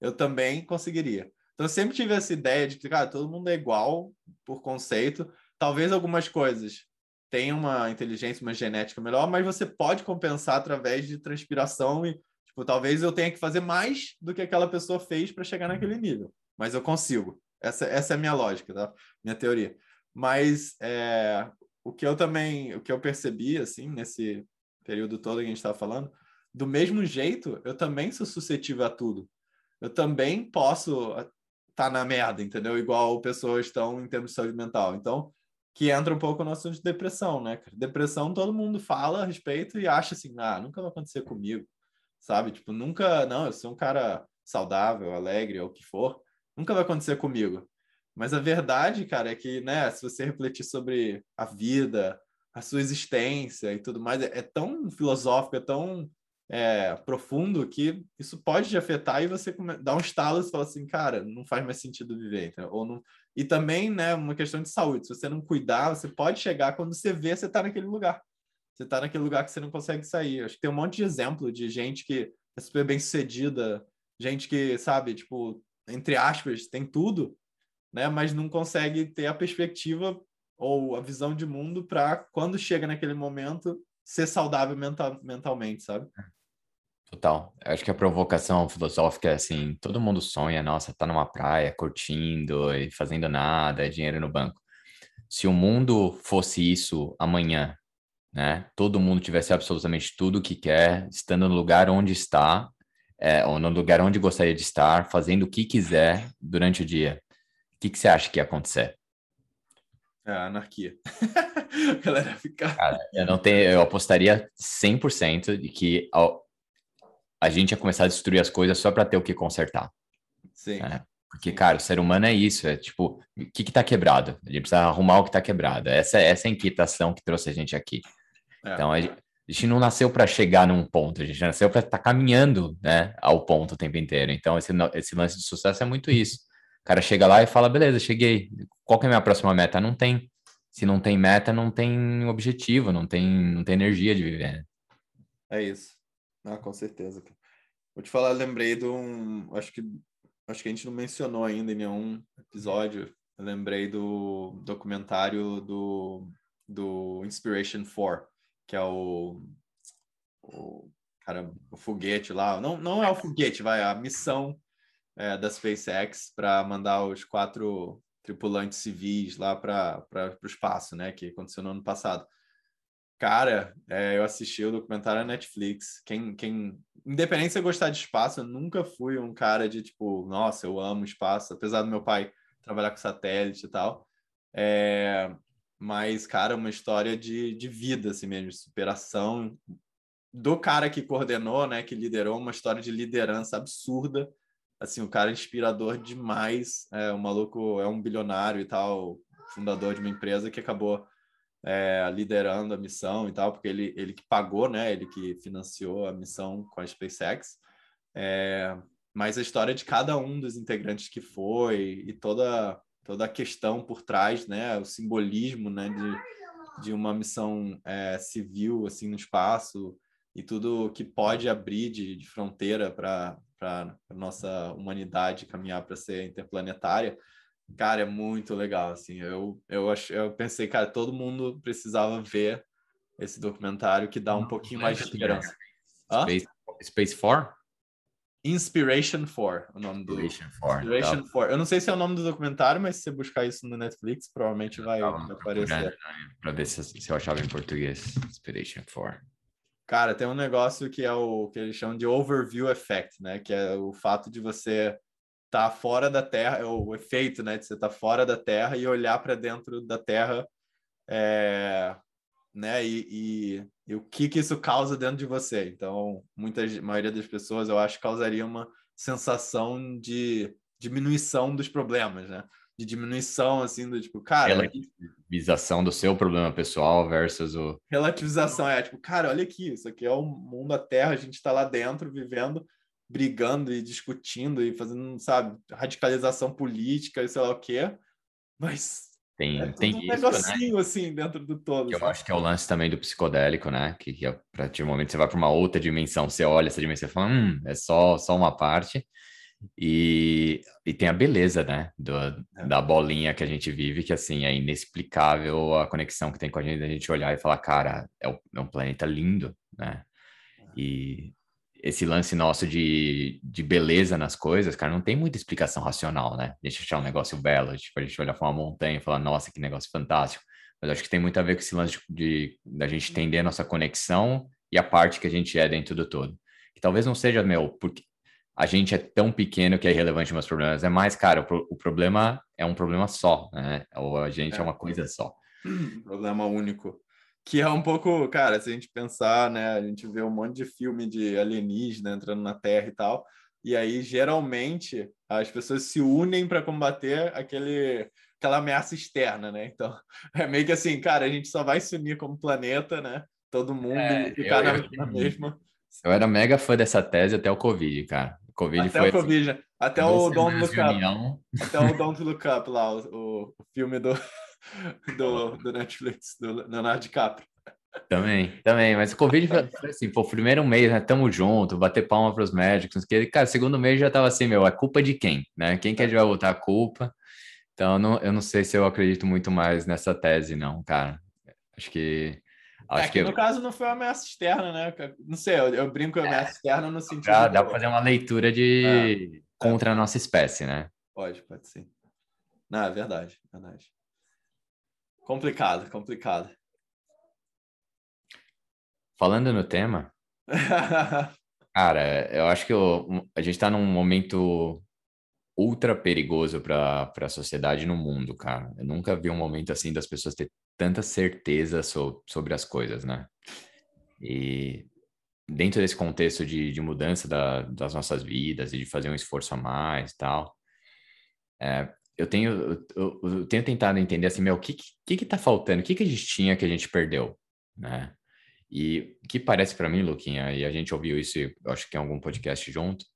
Speaker 1: eu também conseguiria. Então eu sempre tive essa ideia de que, cara, todo mundo é igual por conceito. Talvez algumas coisas tem uma inteligência, uma genética melhor, mas você pode compensar através de transpiração e, tipo, talvez eu tenha que fazer mais do que aquela pessoa fez para chegar naquele nível, mas eu consigo. Essa, essa é a minha lógica, tá? Minha teoria. Mas é, o que eu também, o que eu percebi, assim, nesse período todo que a gente estava falando, do mesmo jeito, eu também sou suscetível a tudo. Eu também posso estar tá na merda, entendeu? Igual pessoas estão em termos de saúde mental. Então, que entra um pouco no assunto de depressão, né? Depressão todo mundo fala a respeito e acha assim, ah, nunca vai acontecer comigo, sabe? Tipo, nunca, não, eu sou um cara saudável, alegre, ou o que for, nunca vai acontecer comigo. Mas a verdade, cara, é que, né, se você refletir sobre a vida, a sua existência e tudo mais, é, é tão filosófico, é tão é, profundo que isso pode te afetar e você dá um estalo e fala assim, cara, não faz mais sentido viver. Ou não... E também, né, uma questão de saúde. Se você não cuidar, você pode chegar quando você vê, você está naquele lugar. Você está naquele lugar que você não consegue sair. Acho que tem um monte de exemplo de gente que é super bem sucedida, gente que, sabe, tipo, entre aspas, tem tudo, né, mas não consegue ter a perspectiva ou a visão de mundo para quando chega naquele momento ser saudável mental, mentalmente, sabe?
Speaker 2: Total. Eu acho que a provocação filosófica é assim, todo mundo sonha, nossa, tá numa praia, curtindo e fazendo nada, dinheiro no banco. Se o mundo fosse isso amanhã, né? Todo mundo tivesse absolutamente tudo o que quer, estando no lugar onde está, é, ou no lugar onde gostaria de estar, fazendo o que quiser durante o dia. O que, que você acha que ia acontecer?
Speaker 1: É, anarquia. (laughs) a galera fica.
Speaker 2: Cara, eu não tenho, eu apostaria 100% de que a gente ia começar a destruir as coisas só para ter o que consertar.
Speaker 1: Sim.
Speaker 2: Né? Porque, cara, o ser humano é isso, é tipo, o que que tá quebrado? A gente precisa arrumar o que tá quebrado. Essa, essa é a inquietação que trouxe a gente aqui. É. Então, a gente, a gente não nasceu para chegar num ponto, a gente nasceu para estar tá caminhando, né, ao ponto o tempo inteiro. Então, esse, esse lance de sucesso é muito isso. O cara chega lá e fala, beleza, cheguei. Qual que é a minha próxima meta? Não tem. Se não tem meta, não tem objetivo, não tem, não tem energia de viver.
Speaker 1: É isso. Ah, com certeza. Vou te falar, lembrei de um. Acho que, acho que a gente não mencionou ainda em nenhum episódio. Eu lembrei do documentário do, do Inspiration 4, que é o, o, cara, o foguete lá. Não, não é o foguete, vai, a missão é, da SpaceX para mandar os quatro tripulantes civis lá para o espaço, né? Que aconteceu no ano passado. Cara, é, eu assisti o documentário na Netflix. Quem, quem, independente eu gostar de espaço, eu nunca fui um cara de tipo, nossa, eu amo espaço, apesar do meu pai trabalhar com satélite e tal. É, mas, cara, uma história de, de vida, assim mesmo, de superação do cara que coordenou, né, que liderou, uma história de liderança absurda. Assim, o cara é inspirador demais. É, o maluco é um bilionário e tal, fundador de uma empresa que acabou é, liderando a missão e tal, porque ele, ele que pagou, né? Ele que financiou a missão com a SpaceX. É, mas a história de cada um dos integrantes que foi e toda toda a questão por trás, né? O simbolismo, né? De, de uma missão é, civil assim no espaço e tudo que pode abrir de, de fronteira para para a nossa humanidade caminhar para ser interplanetária, cara, é muito legal, assim, eu, eu, ach, eu pensei, cara, todo mundo precisava ver esse documentário que dá um pouquinho mais de esperança.
Speaker 2: Space, Space 4?
Speaker 1: Inspiration 4, o nome do
Speaker 2: Inspiration 4.
Speaker 1: Inspiration 4. Eu não sei se é o nome do documentário, mas se você buscar isso no Netflix, provavelmente vai, vai aparecer.
Speaker 2: Para ver se, se eu achava em português. Inspiration 4.
Speaker 1: Cara, tem um negócio que é o que eles chamam de overview effect, né? Que é o fato de você estar tá fora da Terra, é o efeito, né? De você estar tá fora da Terra e olhar para dentro da Terra, é, né? E, e, e, o que que isso causa dentro de você. Então, muita a maioria das pessoas, eu acho, causaria uma sensação de diminuição dos problemas, né? de diminuição, assim, do tipo, cara.
Speaker 2: Relativização do seu problema pessoal versus o.
Speaker 1: Relativização, é tipo, cara, olha aqui, isso aqui é o mundo da Terra, a gente está lá dentro vivendo, brigando e discutindo e fazendo, sabe, radicalização política e sei lá o quê, mas.
Speaker 2: Tem,
Speaker 1: é
Speaker 2: tem
Speaker 1: um
Speaker 2: isso,
Speaker 1: negocinho
Speaker 2: né?
Speaker 1: assim dentro do todo.
Speaker 2: Eu sabe? acho que é o lance também do psicodélico, né? Que, que a partir do momento que você vai para uma outra dimensão, você olha essa dimensão e fala, hum, é só, só uma parte. E, e tem a beleza, né, do, é. da bolinha que a gente vive, que assim, é inexplicável a conexão que tem com a gente, a gente olhar e falar, cara, é, é um planeta lindo, né? E esse lance nosso de, de beleza nas coisas, cara, não tem muita explicação racional, né? A gente achar um negócio belo, tipo, a gente olhar para uma montanha e falar, nossa, que negócio fantástico. Mas acho que tem muito a ver com esse lance de, da gente entender a nossa conexão e a parte que a gente é dentro do todo. Que talvez não seja, meu, porque a gente é tão pequeno que é irrelevante meus problemas. É mais, cara, o, o problema é um problema só, né? Ou a gente é, é uma coisa só.
Speaker 1: Problema único. Que é um pouco, cara, se a gente pensar, né? A gente vê um monte de filme de alienígena entrando na Terra e tal. E aí, geralmente, as pessoas se unem para combater aquele, aquela ameaça externa, né? Então, (laughs) é meio que assim, cara, a gente só vai se unir como planeta, né? Todo mundo é, ficar eu, na, eu, na mesma.
Speaker 2: Eu era mega fã dessa tese até o Covid, cara. Covid
Speaker 1: até
Speaker 2: foi
Speaker 1: o Covid, assim, até o Don't Look Up. Até o (laughs) Don't Look Up lá, o, o filme do, do, do Netflix, do Leonardo DiCaprio.
Speaker 2: Também, também, mas o Covid foi assim, pô, primeiro mês, né, tamo junto, bater palma para os médicos, que, cara, segundo mês já tava assim, meu, é culpa de quem, né, quem que a gente vai botar a culpa, então eu não, eu não sei se eu acredito muito mais nessa tese, não, cara, acho que
Speaker 1: Acho é, que, no caso não foi uma ameaça externa, né? Não sei, eu, eu brinco com ameaça é, externa no sentido.
Speaker 2: Dá, dá para fazer uma leitura de é, contra a nossa espécie, né?
Speaker 1: Pode, pode sim. Não, é verdade, verdade. Complicado, complicado.
Speaker 2: Falando no tema, (laughs) cara, eu acho que eu, a gente está num momento ultra perigoso para a sociedade no mundo, cara. Eu nunca vi um momento assim das pessoas ter tanta certeza so, sobre as coisas, né? E dentro desse contexto de, de mudança da, das nossas vidas e de fazer um esforço a mais tal, é, eu tenho eu, eu, tenho tentado entender assim, meu, o que que que tá faltando? O que que a gente tinha que a gente perdeu, né? E que parece para mim, Luquinha, e a gente ouviu isso, acho que em algum podcast junto,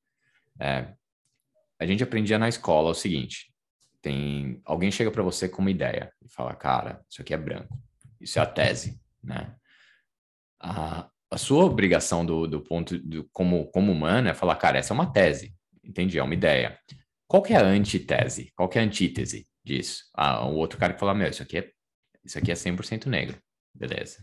Speaker 2: é, a gente aprendia na escola o seguinte: tem alguém chega para você com uma ideia e fala, cara, isso aqui é branco, isso é a tese, né? A, a sua obrigação do, do ponto do, como como humano é falar, cara, essa é uma tese, entendi, é uma ideia. Qual que é a antitese? Qual que é a antítese disso? Ah, o outro cara que fala, meu, isso aqui é isso aqui é 100% negro, beleza?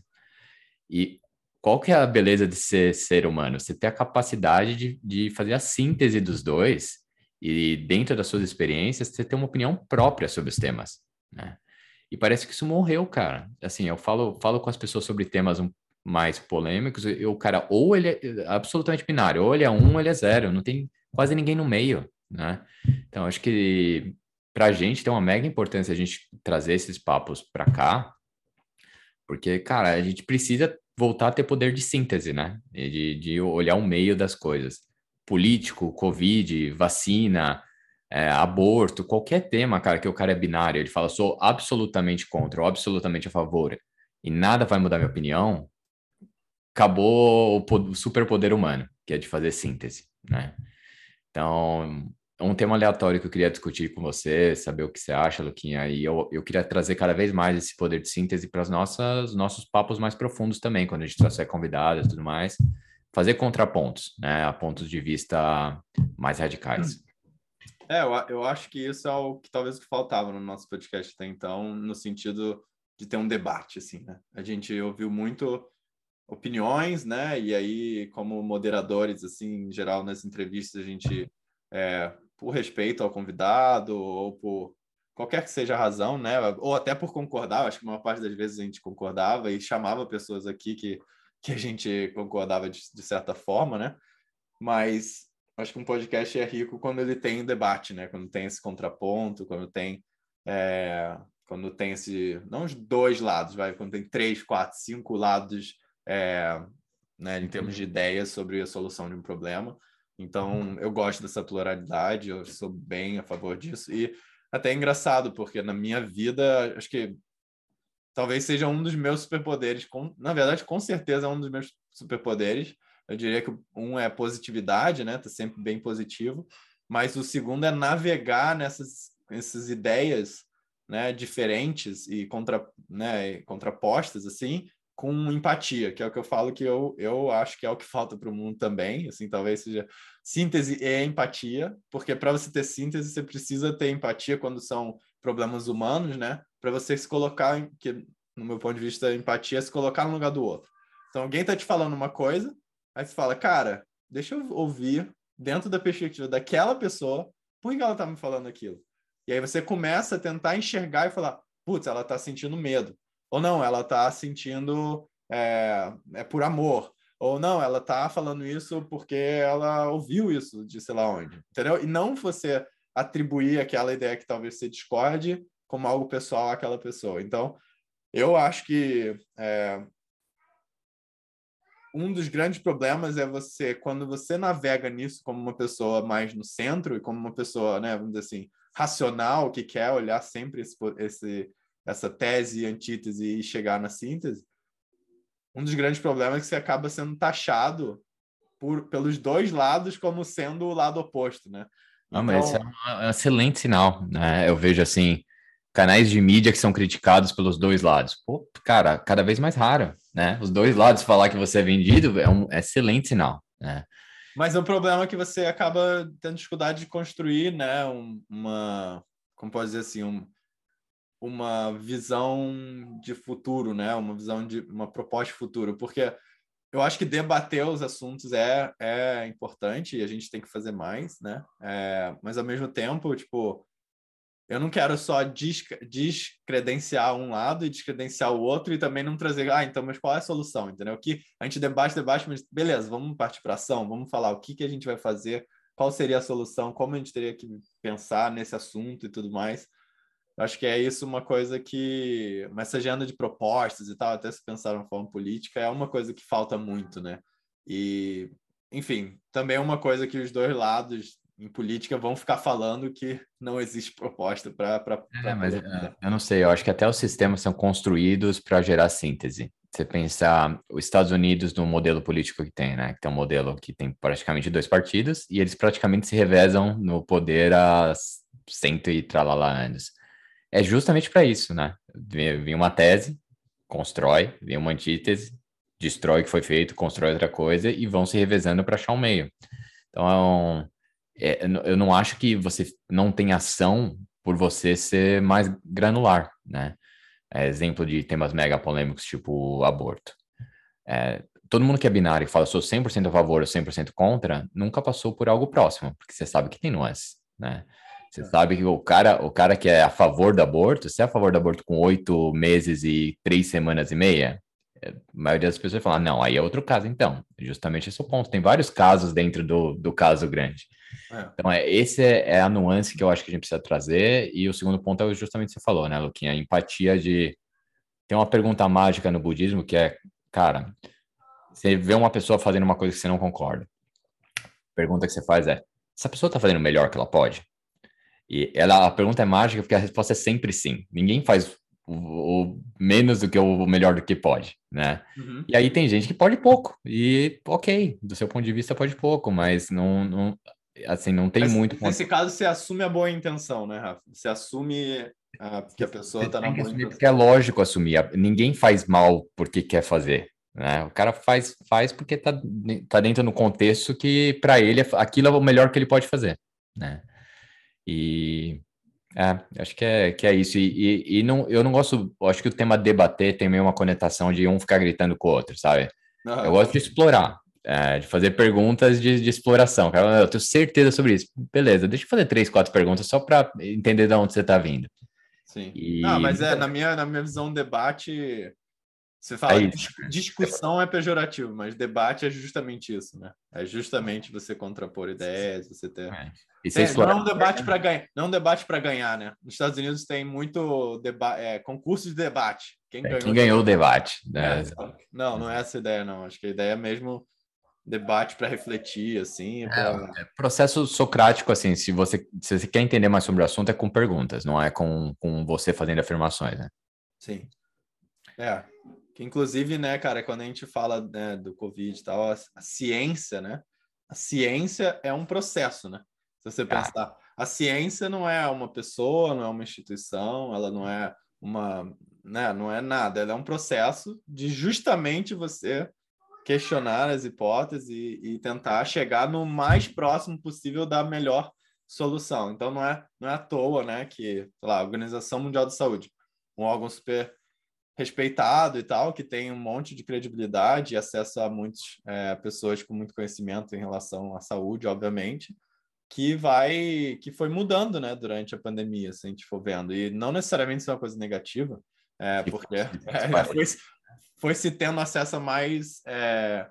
Speaker 2: E qual que é a beleza de ser ser humano? Você ter a capacidade de, de fazer a síntese dos dois e dentro das suas experiências você ter uma opinião própria sobre os temas, né? E parece que isso morreu, cara. Assim, eu falo, falo com as pessoas sobre temas mais polêmicos, e o cara ou ele é absolutamente binário, ou ele é um, ou ele é zero, não tem quase ninguém no meio, né? Então, acho que para a gente tem uma mega importância a gente trazer esses papos para cá, porque, cara, a gente precisa voltar a ter poder de síntese, né? De, de olhar o meio das coisas político, Covid, vacina, é, aborto, qualquer tema, cara, que o cara é binário, ele fala, sou absolutamente contra ou absolutamente a favor. e nada vai mudar minha opinião, acabou o superpoder humano, que é de fazer síntese, né? Então, um tema aleatório que eu queria discutir com você, saber o que você acha, Luquinha, e eu, eu queria trazer cada vez mais esse poder de síntese para os nossos papos mais profundos também, quando a gente trouxer convidados e tudo mais, fazer contrapontos, né, a pontos de vista mais radicais.
Speaker 1: É, eu, eu acho que isso é o que talvez faltava no nosso podcast até então, no sentido de ter um debate, assim, né? A gente ouviu muito opiniões, né? E aí, como moderadores, assim, em geral, nas entrevistas, a gente é, por respeito ao convidado ou por qualquer que seja a razão, né? Ou até por concordar, acho que a maior parte das vezes a gente concordava e chamava pessoas aqui que, que a gente concordava de, de certa forma, né? Mas acho que um podcast é rico quando ele tem debate, né? Quando tem esse contraponto, quando tem é, quando tem esse não os dois lados, vai quando tem três, quatro, cinco lados, é, né? Em termos de ideias sobre a solução de um problema. Então, eu gosto dessa pluralidade, eu sou bem a favor disso. E até é engraçado, porque na minha vida, acho que talvez seja um dos meus superpoderes. Com, na verdade, com certeza é um dos meus superpoderes. Eu diria que um é positividade, né? Tá sempre bem positivo. Mas o segundo é navegar nessas, nessas ideias né, diferentes e contra, né, contrapostas, assim, com empatia, que é o que eu falo que eu, eu acho que é o que falta para o mundo também, assim, talvez seja síntese e empatia, porque para você ter síntese, você precisa ter empatia quando são problemas humanos, né? Para você se colocar, que no meu ponto de vista, empatia é se colocar no lugar do outro. Então, alguém está te falando uma coisa, aí você fala, cara, deixa eu ouvir dentro da perspectiva daquela pessoa, por que ela está me falando aquilo? E aí você começa a tentar enxergar e falar, putz, ela está sentindo medo ou não, ela está sentindo é, é por amor. Ou não, ela está falando isso porque ela ouviu isso de sei lá onde. Entendeu? E não você atribuir aquela ideia que talvez você discorde como algo pessoal àquela pessoa. Então, eu acho que é, um dos grandes problemas é você, quando você navega nisso como uma pessoa mais no centro e como uma pessoa, né, vamos dizer assim, racional, que quer olhar sempre esse, esse essa tese antítese e chegar na síntese, um dos grandes problemas é que você acaba sendo taxado por, pelos dois lados como sendo o lado oposto, né?
Speaker 2: Não, então... mas esse é um excelente sinal, né? Eu vejo assim, canais de mídia que são criticados pelos dois lados. Pô, cara, cada vez mais raro, né? Os dois lados falar que você é vendido é um excelente sinal, né?
Speaker 1: Mas o problema é que você acaba tendo dificuldade de construir, né, uma, como pode dizer assim, um, uma visão de futuro, né? Uma visão de uma proposta de futuro, porque eu acho que debater os assuntos é, é importante e a gente tem que fazer mais, né? É, mas ao mesmo tempo, tipo, eu não quero só descredenciar um lado e descredenciar o outro e também não trazer, ah, então, mas qual é a solução, entendeu? Que a gente debate, debate, mas beleza, vamos partir para ação, vamos falar o que, que a gente vai fazer, qual seria a solução, como a gente teria que pensar nesse assunto e tudo mais. Acho que é isso uma coisa que, mas essa agenda de propostas e tal, até se pensar de forma política, é uma coisa que falta muito, né? E, enfim, também é uma coisa que os dois lados em política vão ficar falando que não existe proposta para.
Speaker 2: É, mas é, eu não sei, eu acho que até os sistemas são construídos para gerar síntese. Você pensar os Estados Unidos no modelo político que tem, né? Que tem um modelo que tem praticamente dois partidos e eles praticamente se revezam no poder há cento e tralala anos é justamente para isso, né? Vem uma tese, constrói, vem uma antítese, destrói o que foi feito, constrói outra coisa e vão se revezando para achar um meio. Então, é, eu não acho que você não tem ação por você ser mais granular, né? É, exemplo de temas mega polêmicos, tipo aborto. É, todo mundo que é binário e fala sou 100% a favor ou 100% contra, nunca passou por algo próximo, porque você sabe que tem nuances, né? Você sabe que o cara, o cara que é a favor do aborto, se é a favor do aborto com oito meses e três semanas e meia, é, a maioria das pessoas fala, não, aí é outro caso, então. Justamente esse é o ponto. Tem vários casos dentro do, do caso grande. É. Então, é, esse é, é, a nuance que eu acho que a gente precisa trazer. E o segundo ponto é justamente o que você falou, né, Luquinha? A empatia de. Tem uma pergunta mágica no budismo que é, cara, você vê uma pessoa fazendo uma coisa que você não concorda. A pergunta que você faz é: essa pessoa está fazendo o melhor que ela pode? E ela, a pergunta é mágica porque a resposta é sempre sim. Ninguém faz o, menos do que o melhor do que pode, né? Uhum. E aí tem gente que pode pouco, e ok, do seu ponto de vista pode pouco, mas não, não assim, não tem
Speaker 1: mas,
Speaker 2: muito...
Speaker 1: Nesse caso, você assume a boa intenção, né, Rafa? Você assume ah, que a pessoa está na boa
Speaker 2: intenção. Porque é lógico assumir, ninguém faz mal porque quer fazer, né? O cara faz, faz porque tá, tá dentro do contexto que, para ele, aquilo é o melhor que ele pode fazer, né? E é, acho que é, que é isso. E, e, e, não, eu não gosto, acho que o tema debater tem meio uma conotação de um ficar gritando com o outro, sabe? Uhum. Eu gosto de explorar, é, de fazer perguntas de, de exploração. Cara, eu tenho certeza sobre isso. Beleza, deixa eu fazer três, quatro perguntas só para entender de onde você está vindo.
Speaker 1: Sim. E... Não, mas é, na minha, na minha visão, debate você fala é discussão é pejorativo, mas debate é justamente isso, né? É justamente você contrapor ideias, você ter. É. É, não é um debate para ganhar, não é um debate para ganhar, né? Nos Estados Unidos tem muito debate, é, concurso de debate.
Speaker 2: Quem é, ganhou, quem ganhou o debate?
Speaker 1: Né? É, não, não é essa ideia, não. Acho que a ideia é mesmo debate para refletir, assim. Pra...
Speaker 2: É, processo socrático, assim. Se você, se você quer entender mais sobre o assunto, é com perguntas, não é com, com você fazendo afirmações, né?
Speaker 1: Sim. É, que, inclusive, né, cara, quando a gente fala né, do Covid e tal, a, a, ciência, né? A ciência é um processo, né? Se você ah. pensar. A ciência não é uma pessoa, não é uma instituição, ela não é uma. Né, não é nada, ela é um processo de justamente você questionar as hipóteses e, e tentar chegar no mais próximo possível da melhor solução. Então não é não é à toa, né, que, lá, a Organização Mundial de Saúde, um órgão super respeitado e tal, que tem um monte de credibilidade e acesso a muitas é, pessoas com muito conhecimento em relação à saúde, obviamente, que vai que foi mudando, né, durante a pandemia, se a gente for vendo. E não necessariamente isso é uma coisa negativa, é, porque (laughs) é, foi, foi, se tendo acesso a mais é,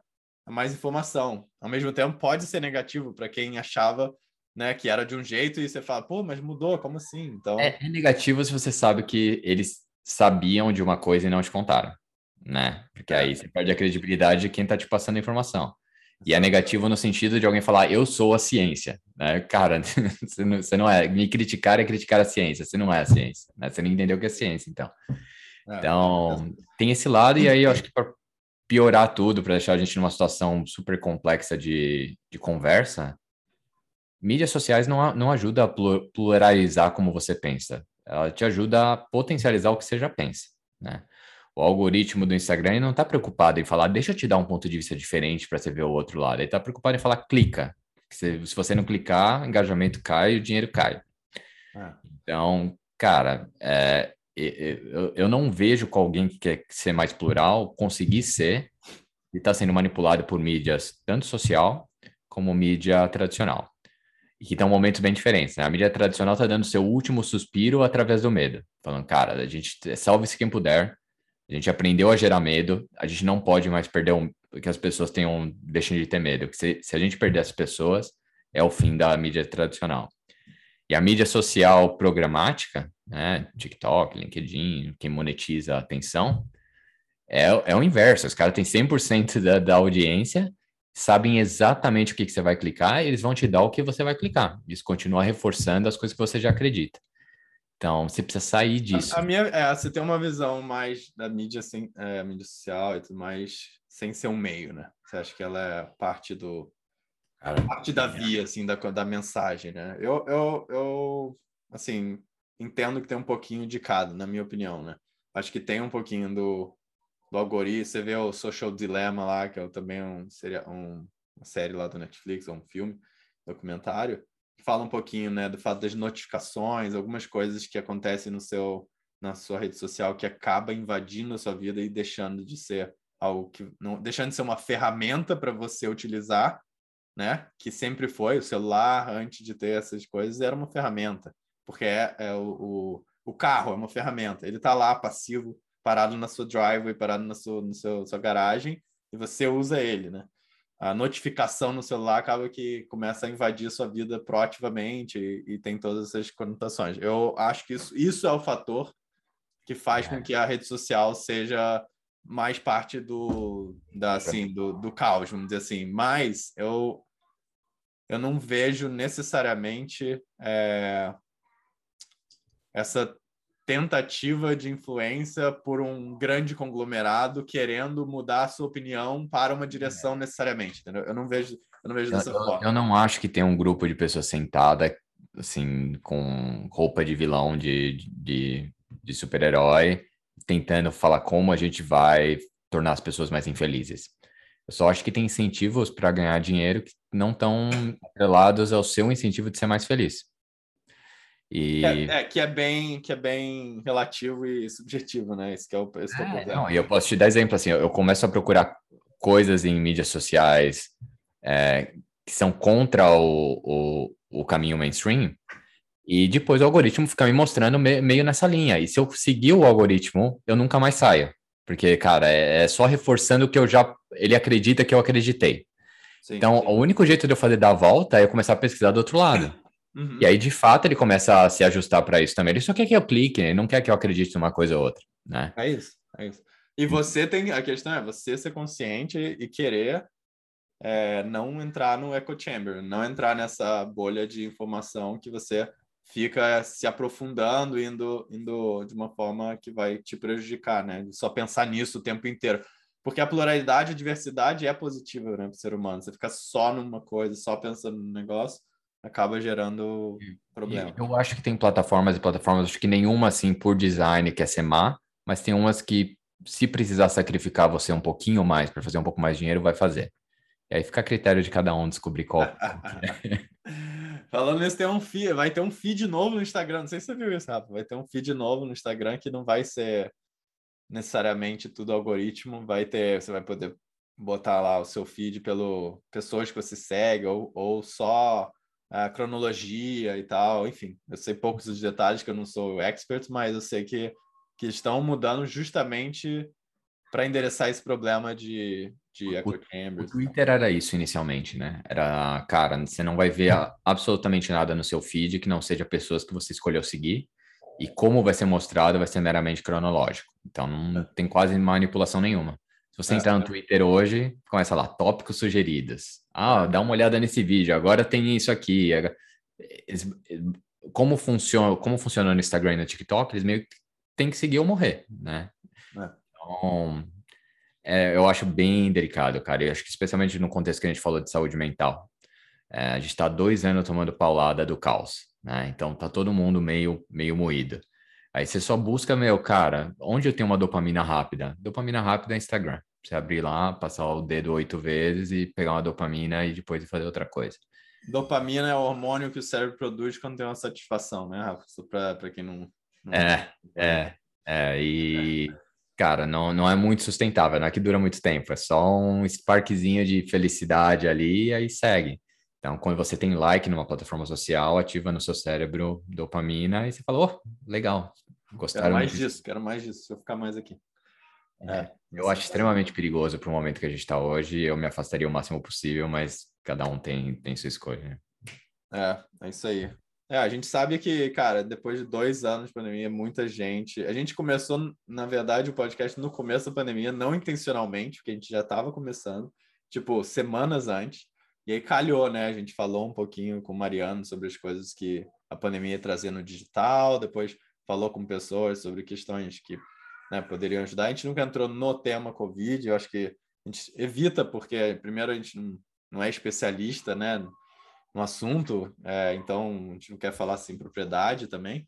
Speaker 1: a mais informação. Ao mesmo tempo, pode ser negativo para quem achava né, que era de um jeito e você fala, pô, mas mudou, como assim? Então
Speaker 2: é, é negativo se você sabe que eles sabiam de uma coisa e não te contaram, né? Porque aí você perde a credibilidade de quem está te passando a informação. E é negativo no sentido de alguém falar, eu sou a ciência, né? Cara, (laughs) você não, você não é. Me criticar é criticar a ciência, você não é a ciência, né? Você não entendeu o que é ciência, então. É, então, tem esse lado, e aí eu acho que para piorar tudo, para deixar a gente numa situação super complexa de, de conversa, mídias sociais não, não ajuda a pluralizar como você pensa ela te ajuda a potencializar o que você já pensa, né? O algoritmo do Instagram não está preocupado em falar, deixa eu te dar um ponto de vista diferente para você ver o outro lado. Ele está preocupado em falar, clica. Se, se, você não clicar, engajamento cai, o dinheiro cai. Ah. Então, cara, é, eu, eu não vejo com alguém que quer ser mais plural conseguir ser e está sendo manipulado por mídias tanto social como mídia tradicional e que estão momentos bem diferentes. Né? A mídia tradicional está dando seu último suspiro através do medo, falando, cara, a gente salve-se quem puder, a gente aprendeu a gerar medo, a gente não pode mais perder um, que as pessoas tenham, deixem de ter medo. Se, se a gente perder as pessoas, é o fim da mídia tradicional. E a mídia social programática, né, TikTok, LinkedIn, quem monetiza a atenção, é, é o inverso. Os caras têm 100% da, da audiência sabem exatamente o que, que você vai clicar e eles vão te dar o que você vai clicar. Isso continua reforçando as coisas que você já acredita. Então, você precisa sair disso.
Speaker 1: A, a minha, é, você tem uma visão mais da mídia, sem, é, mídia social e tudo mais, sem ser um meio, né? Você acha que ela é parte do... Cara, parte da via, assim, da, da mensagem, né? Eu, eu, eu, assim, entendo que tem um pouquinho de cada, na minha opinião, né? Acho que tem um pouquinho do, do algoritmo. Você vê o Social Dilemma lá, que é também um, seria um, uma série lá do Netflix, ou um filme, documentário, que fala um pouquinho né, do fato das notificações, algumas coisas que acontecem no seu na sua rede social que acaba invadindo a sua vida e deixando de ser algo que não deixando de ser uma ferramenta para você utilizar, né? Que sempre foi o celular antes de ter essas coisas era uma ferramenta, porque é, é o, o, o carro é uma ferramenta. Ele está lá passivo parado na sua driveway, parado na sua, no seu, sua garagem, e você usa ele, né? A notificação no celular acaba que começa a invadir a sua vida proativamente e, e tem todas essas conotações. Eu acho que isso, isso é o fator que faz é. com que a rede social seja mais parte do, da, assim, do, do caos, vamos dizer assim. Mas eu, eu não vejo necessariamente é, essa tentativa de influência por um grande conglomerado querendo mudar a sua opinião para uma direção necessariamente, entendeu? Eu não vejo, eu não vejo dessa
Speaker 2: eu,
Speaker 1: forma.
Speaker 2: Eu não acho que tem um grupo de pessoas sentada assim com roupa de vilão de, de, de super-herói tentando falar como a gente vai tornar as pessoas mais infelizes. Eu só acho que tem incentivos para ganhar dinheiro que não estão atrelados ao seu incentivo de ser mais feliz.
Speaker 1: E... É, é, que é bem que é bem relativo e subjetivo, né? Esse é o, esse é, é o problema.
Speaker 2: Não, e eu posso te dar exemplo assim, eu começo a procurar coisas em mídias sociais é, que são contra o, o, o, caminho mainstream, e depois o algoritmo fica me mostrando me, meio nessa linha. E se eu seguir o algoritmo, eu nunca mais saio. Porque, cara, é, é só reforçando o que eu já. Ele acredita que eu acreditei. Sim, então, sim. o único jeito de eu fazer dar a volta é eu começar a pesquisar do outro lado. Uhum. E aí, de fato, ele começa a se ajustar para isso também. Ele só quer que eu clique, ele não quer que eu acredite numa coisa ou outra, né?
Speaker 1: É isso, é isso. E você tem, a questão é você ser consciente e querer é, não entrar no echo chamber, não entrar nessa bolha de informação que você fica se aprofundando, indo, indo de uma forma que vai te prejudicar, né? Só pensar nisso o tempo inteiro. Porque a pluralidade, a diversidade é positiva né, para o ser humano. Você fica só numa coisa, só pensando no negócio, acaba gerando problema.
Speaker 2: Eu acho que tem plataformas e plataformas, acho que nenhuma assim por design quer ser má, mas tem umas que se precisar sacrificar você um pouquinho mais para fazer um pouco mais de dinheiro, vai fazer. E aí fica a critério de cada um descobrir qual. (laughs)
Speaker 1: Falando nisso, tem um feed, vai ter um feed novo no Instagram. Não sei se você viu isso, Rafa. Vai ter um feed novo no Instagram que não vai ser necessariamente tudo algoritmo. Vai ter, você vai poder botar lá o seu feed pelo pessoas que você segue ou, ou só a cronologia e tal, enfim, eu sei poucos dos detalhes que eu não sou expert, mas eu sei que, que estão mudando justamente para endereçar esse problema de, de echo chambers.
Speaker 2: O Twitter era isso inicialmente, né? Era, cara, você não vai ver absolutamente nada no seu feed que não seja pessoas que você escolheu seguir, e como vai ser mostrado vai ser meramente cronológico. Então não é. tem quase manipulação nenhuma. Se você é, entrar no Twitter hoje, começa lá, tópicos sugeridos. Ah, dá uma olhada nesse vídeo, agora tem isso aqui. Como funciona, como funciona no Instagram e no TikTok, eles meio que têm que seguir ou morrer, né? É. Então, é, eu acho bem delicado, cara. Eu acho que especialmente no contexto que a gente falou de saúde mental. É, a gente está dois anos tomando paulada do caos, né? Então tá todo mundo meio, meio moído. Aí você só busca, meu, cara, onde eu tenho uma dopamina rápida? Dopamina rápida é Instagram. Você abrir lá, passar o dedo oito vezes e pegar uma dopamina e depois fazer outra coisa.
Speaker 1: Dopamina é o hormônio que o cérebro produz quando tem uma satisfação, né, Rafa? Para quem não, não.
Speaker 2: É, é, é. E, cara, não, não é muito sustentável, não é que dura muito tempo, é só um sparkzinho de felicidade ali e aí segue. Então, quando você tem like numa plataforma social, ativa no seu cérebro dopamina e você fala, oh, legal, gostaram
Speaker 1: Quero mais disso, quero mais disso, se eu ficar mais aqui.
Speaker 2: É, eu acho extremamente perigoso para o momento que a gente está hoje. Eu me afastaria o máximo possível, mas cada um tem, tem sua escolha. Né?
Speaker 1: É, é isso aí. É, a gente sabe que, cara, depois de dois anos de pandemia, muita gente. A gente começou, na verdade, o podcast no começo da pandemia, não intencionalmente, porque a gente já estava começando, tipo, semanas antes. E aí calhou, né? A gente falou um pouquinho com o Mariano sobre as coisas que a pandemia ia trazer no digital, depois falou com pessoas sobre questões que né, poderiam ajudar. A gente nunca entrou no tema Covid, eu acho que a gente evita, porque, primeiro, a gente não, é especialista né, no assunto, é, então a gente não quer falar assim propriedade também,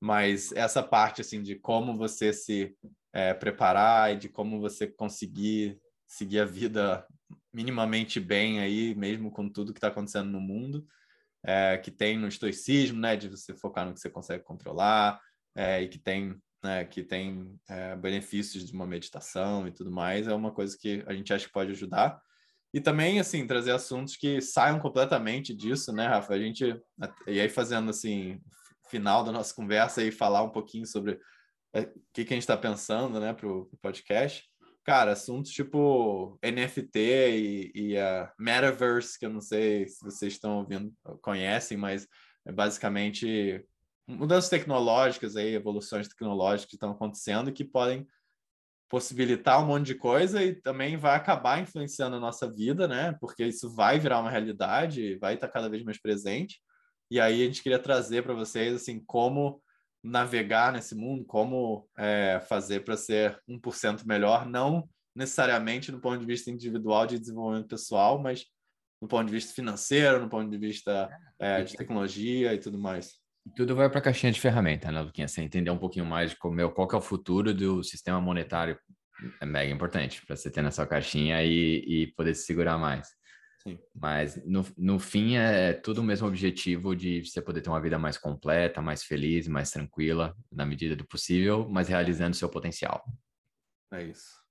Speaker 1: mas essa parte assim de como você se é, preparar e de como você conseguir seguir a vida minimamente bem aí, mesmo com tudo que está acontecendo no mundo, é, que tem no estoicismo, né, de você focar no que você consegue controlar, é, e que tem né, que tem é, benefícios de uma meditação e tudo mais, é uma coisa que a gente acha que pode ajudar. E também, assim, trazer assuntos que saiam completamente disso, né, Rafa? A gente, e aí fazendo, assim, final da nossa conversa e falar um pouquinho sobre é, o que, que a gente está pensando, né, para o podcast. Cara, assuntos tipo NFT e, e a Metaverse, que eu não sei se vocês estão ouvindo, conhecem, mas é basicamente mudanças tecnológicas aí, evoluções tecnológicas que estão acontecendo que podem possibilitar um monte de coisa e também vai acabar influenciando a nossa vida, né? Porque isso vai virar uma realidade, vai estar cada vez mais presente. E aí a gente queria trazer para vocês assim como navegar nesse mundo, como é, fazer para ser 1% melhor, não necessariamente no ponto de vista individual de desenvolvimento pessoal, mas no ponto de vista financeiro, no ponto de vista é, de tecnologia e tudo mais.
Speaker 2: Tudo vai para a caixinha de ferramenta, né, Luquinha? Você entender um pouquinho mais de como, é, qual é o futuro do sistema monetário é mega importante para você ter na sua caixinha e, e poder se segurar mais. Sim. Mas no, no fim é tudo o mesmo objetivo de você poder ter uma vida mais completa, mais feliz, mais tranquila, na medida do possível, mas realizando seu potencial.
Speaker 1: É isso.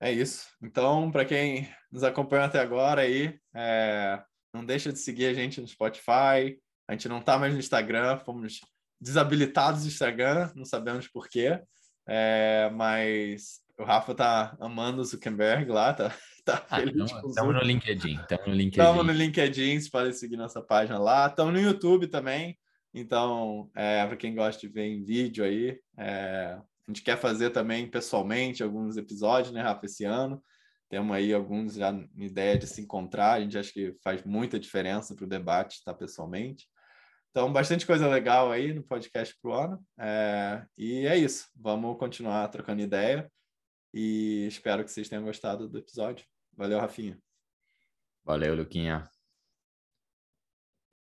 Speaker 1: É isso. Então, para quem nos acompanha até agora aí, é... não deixa de seguir a gente no Spotify. A gente não está mais no Instagram, fomos desabilitados do Instagram, não sabemos por quê. É... Mas o Rafa tá amando o Zuckerberg lá, tá (laughs) tá
Speaker 2: ah, feliz Estamos no LinkedIn. Estamos no LinkedIn.
Speaker 1: Estamos no LinkedIn, você pode seguir nossa página lá. Estamos no YouTube também. Então, é, para quem gosta de ver em vídeo aí, é, a gente quer fazer também pessoalmente alguns episódios, né, Rafa, esse ano. Temos aí alguns já ideia de se encontrar. A gente acha que faz muita diferença para o debate estar pessoalmente. Então, bastante coisa legal aí no podcast pro ano. É, e é isso. Vamos continuar trocando ideia. E espero que vocês tenham gostado do episódio. Valeu, Rafinha.
Speaker 2: Valeu, Luquinha.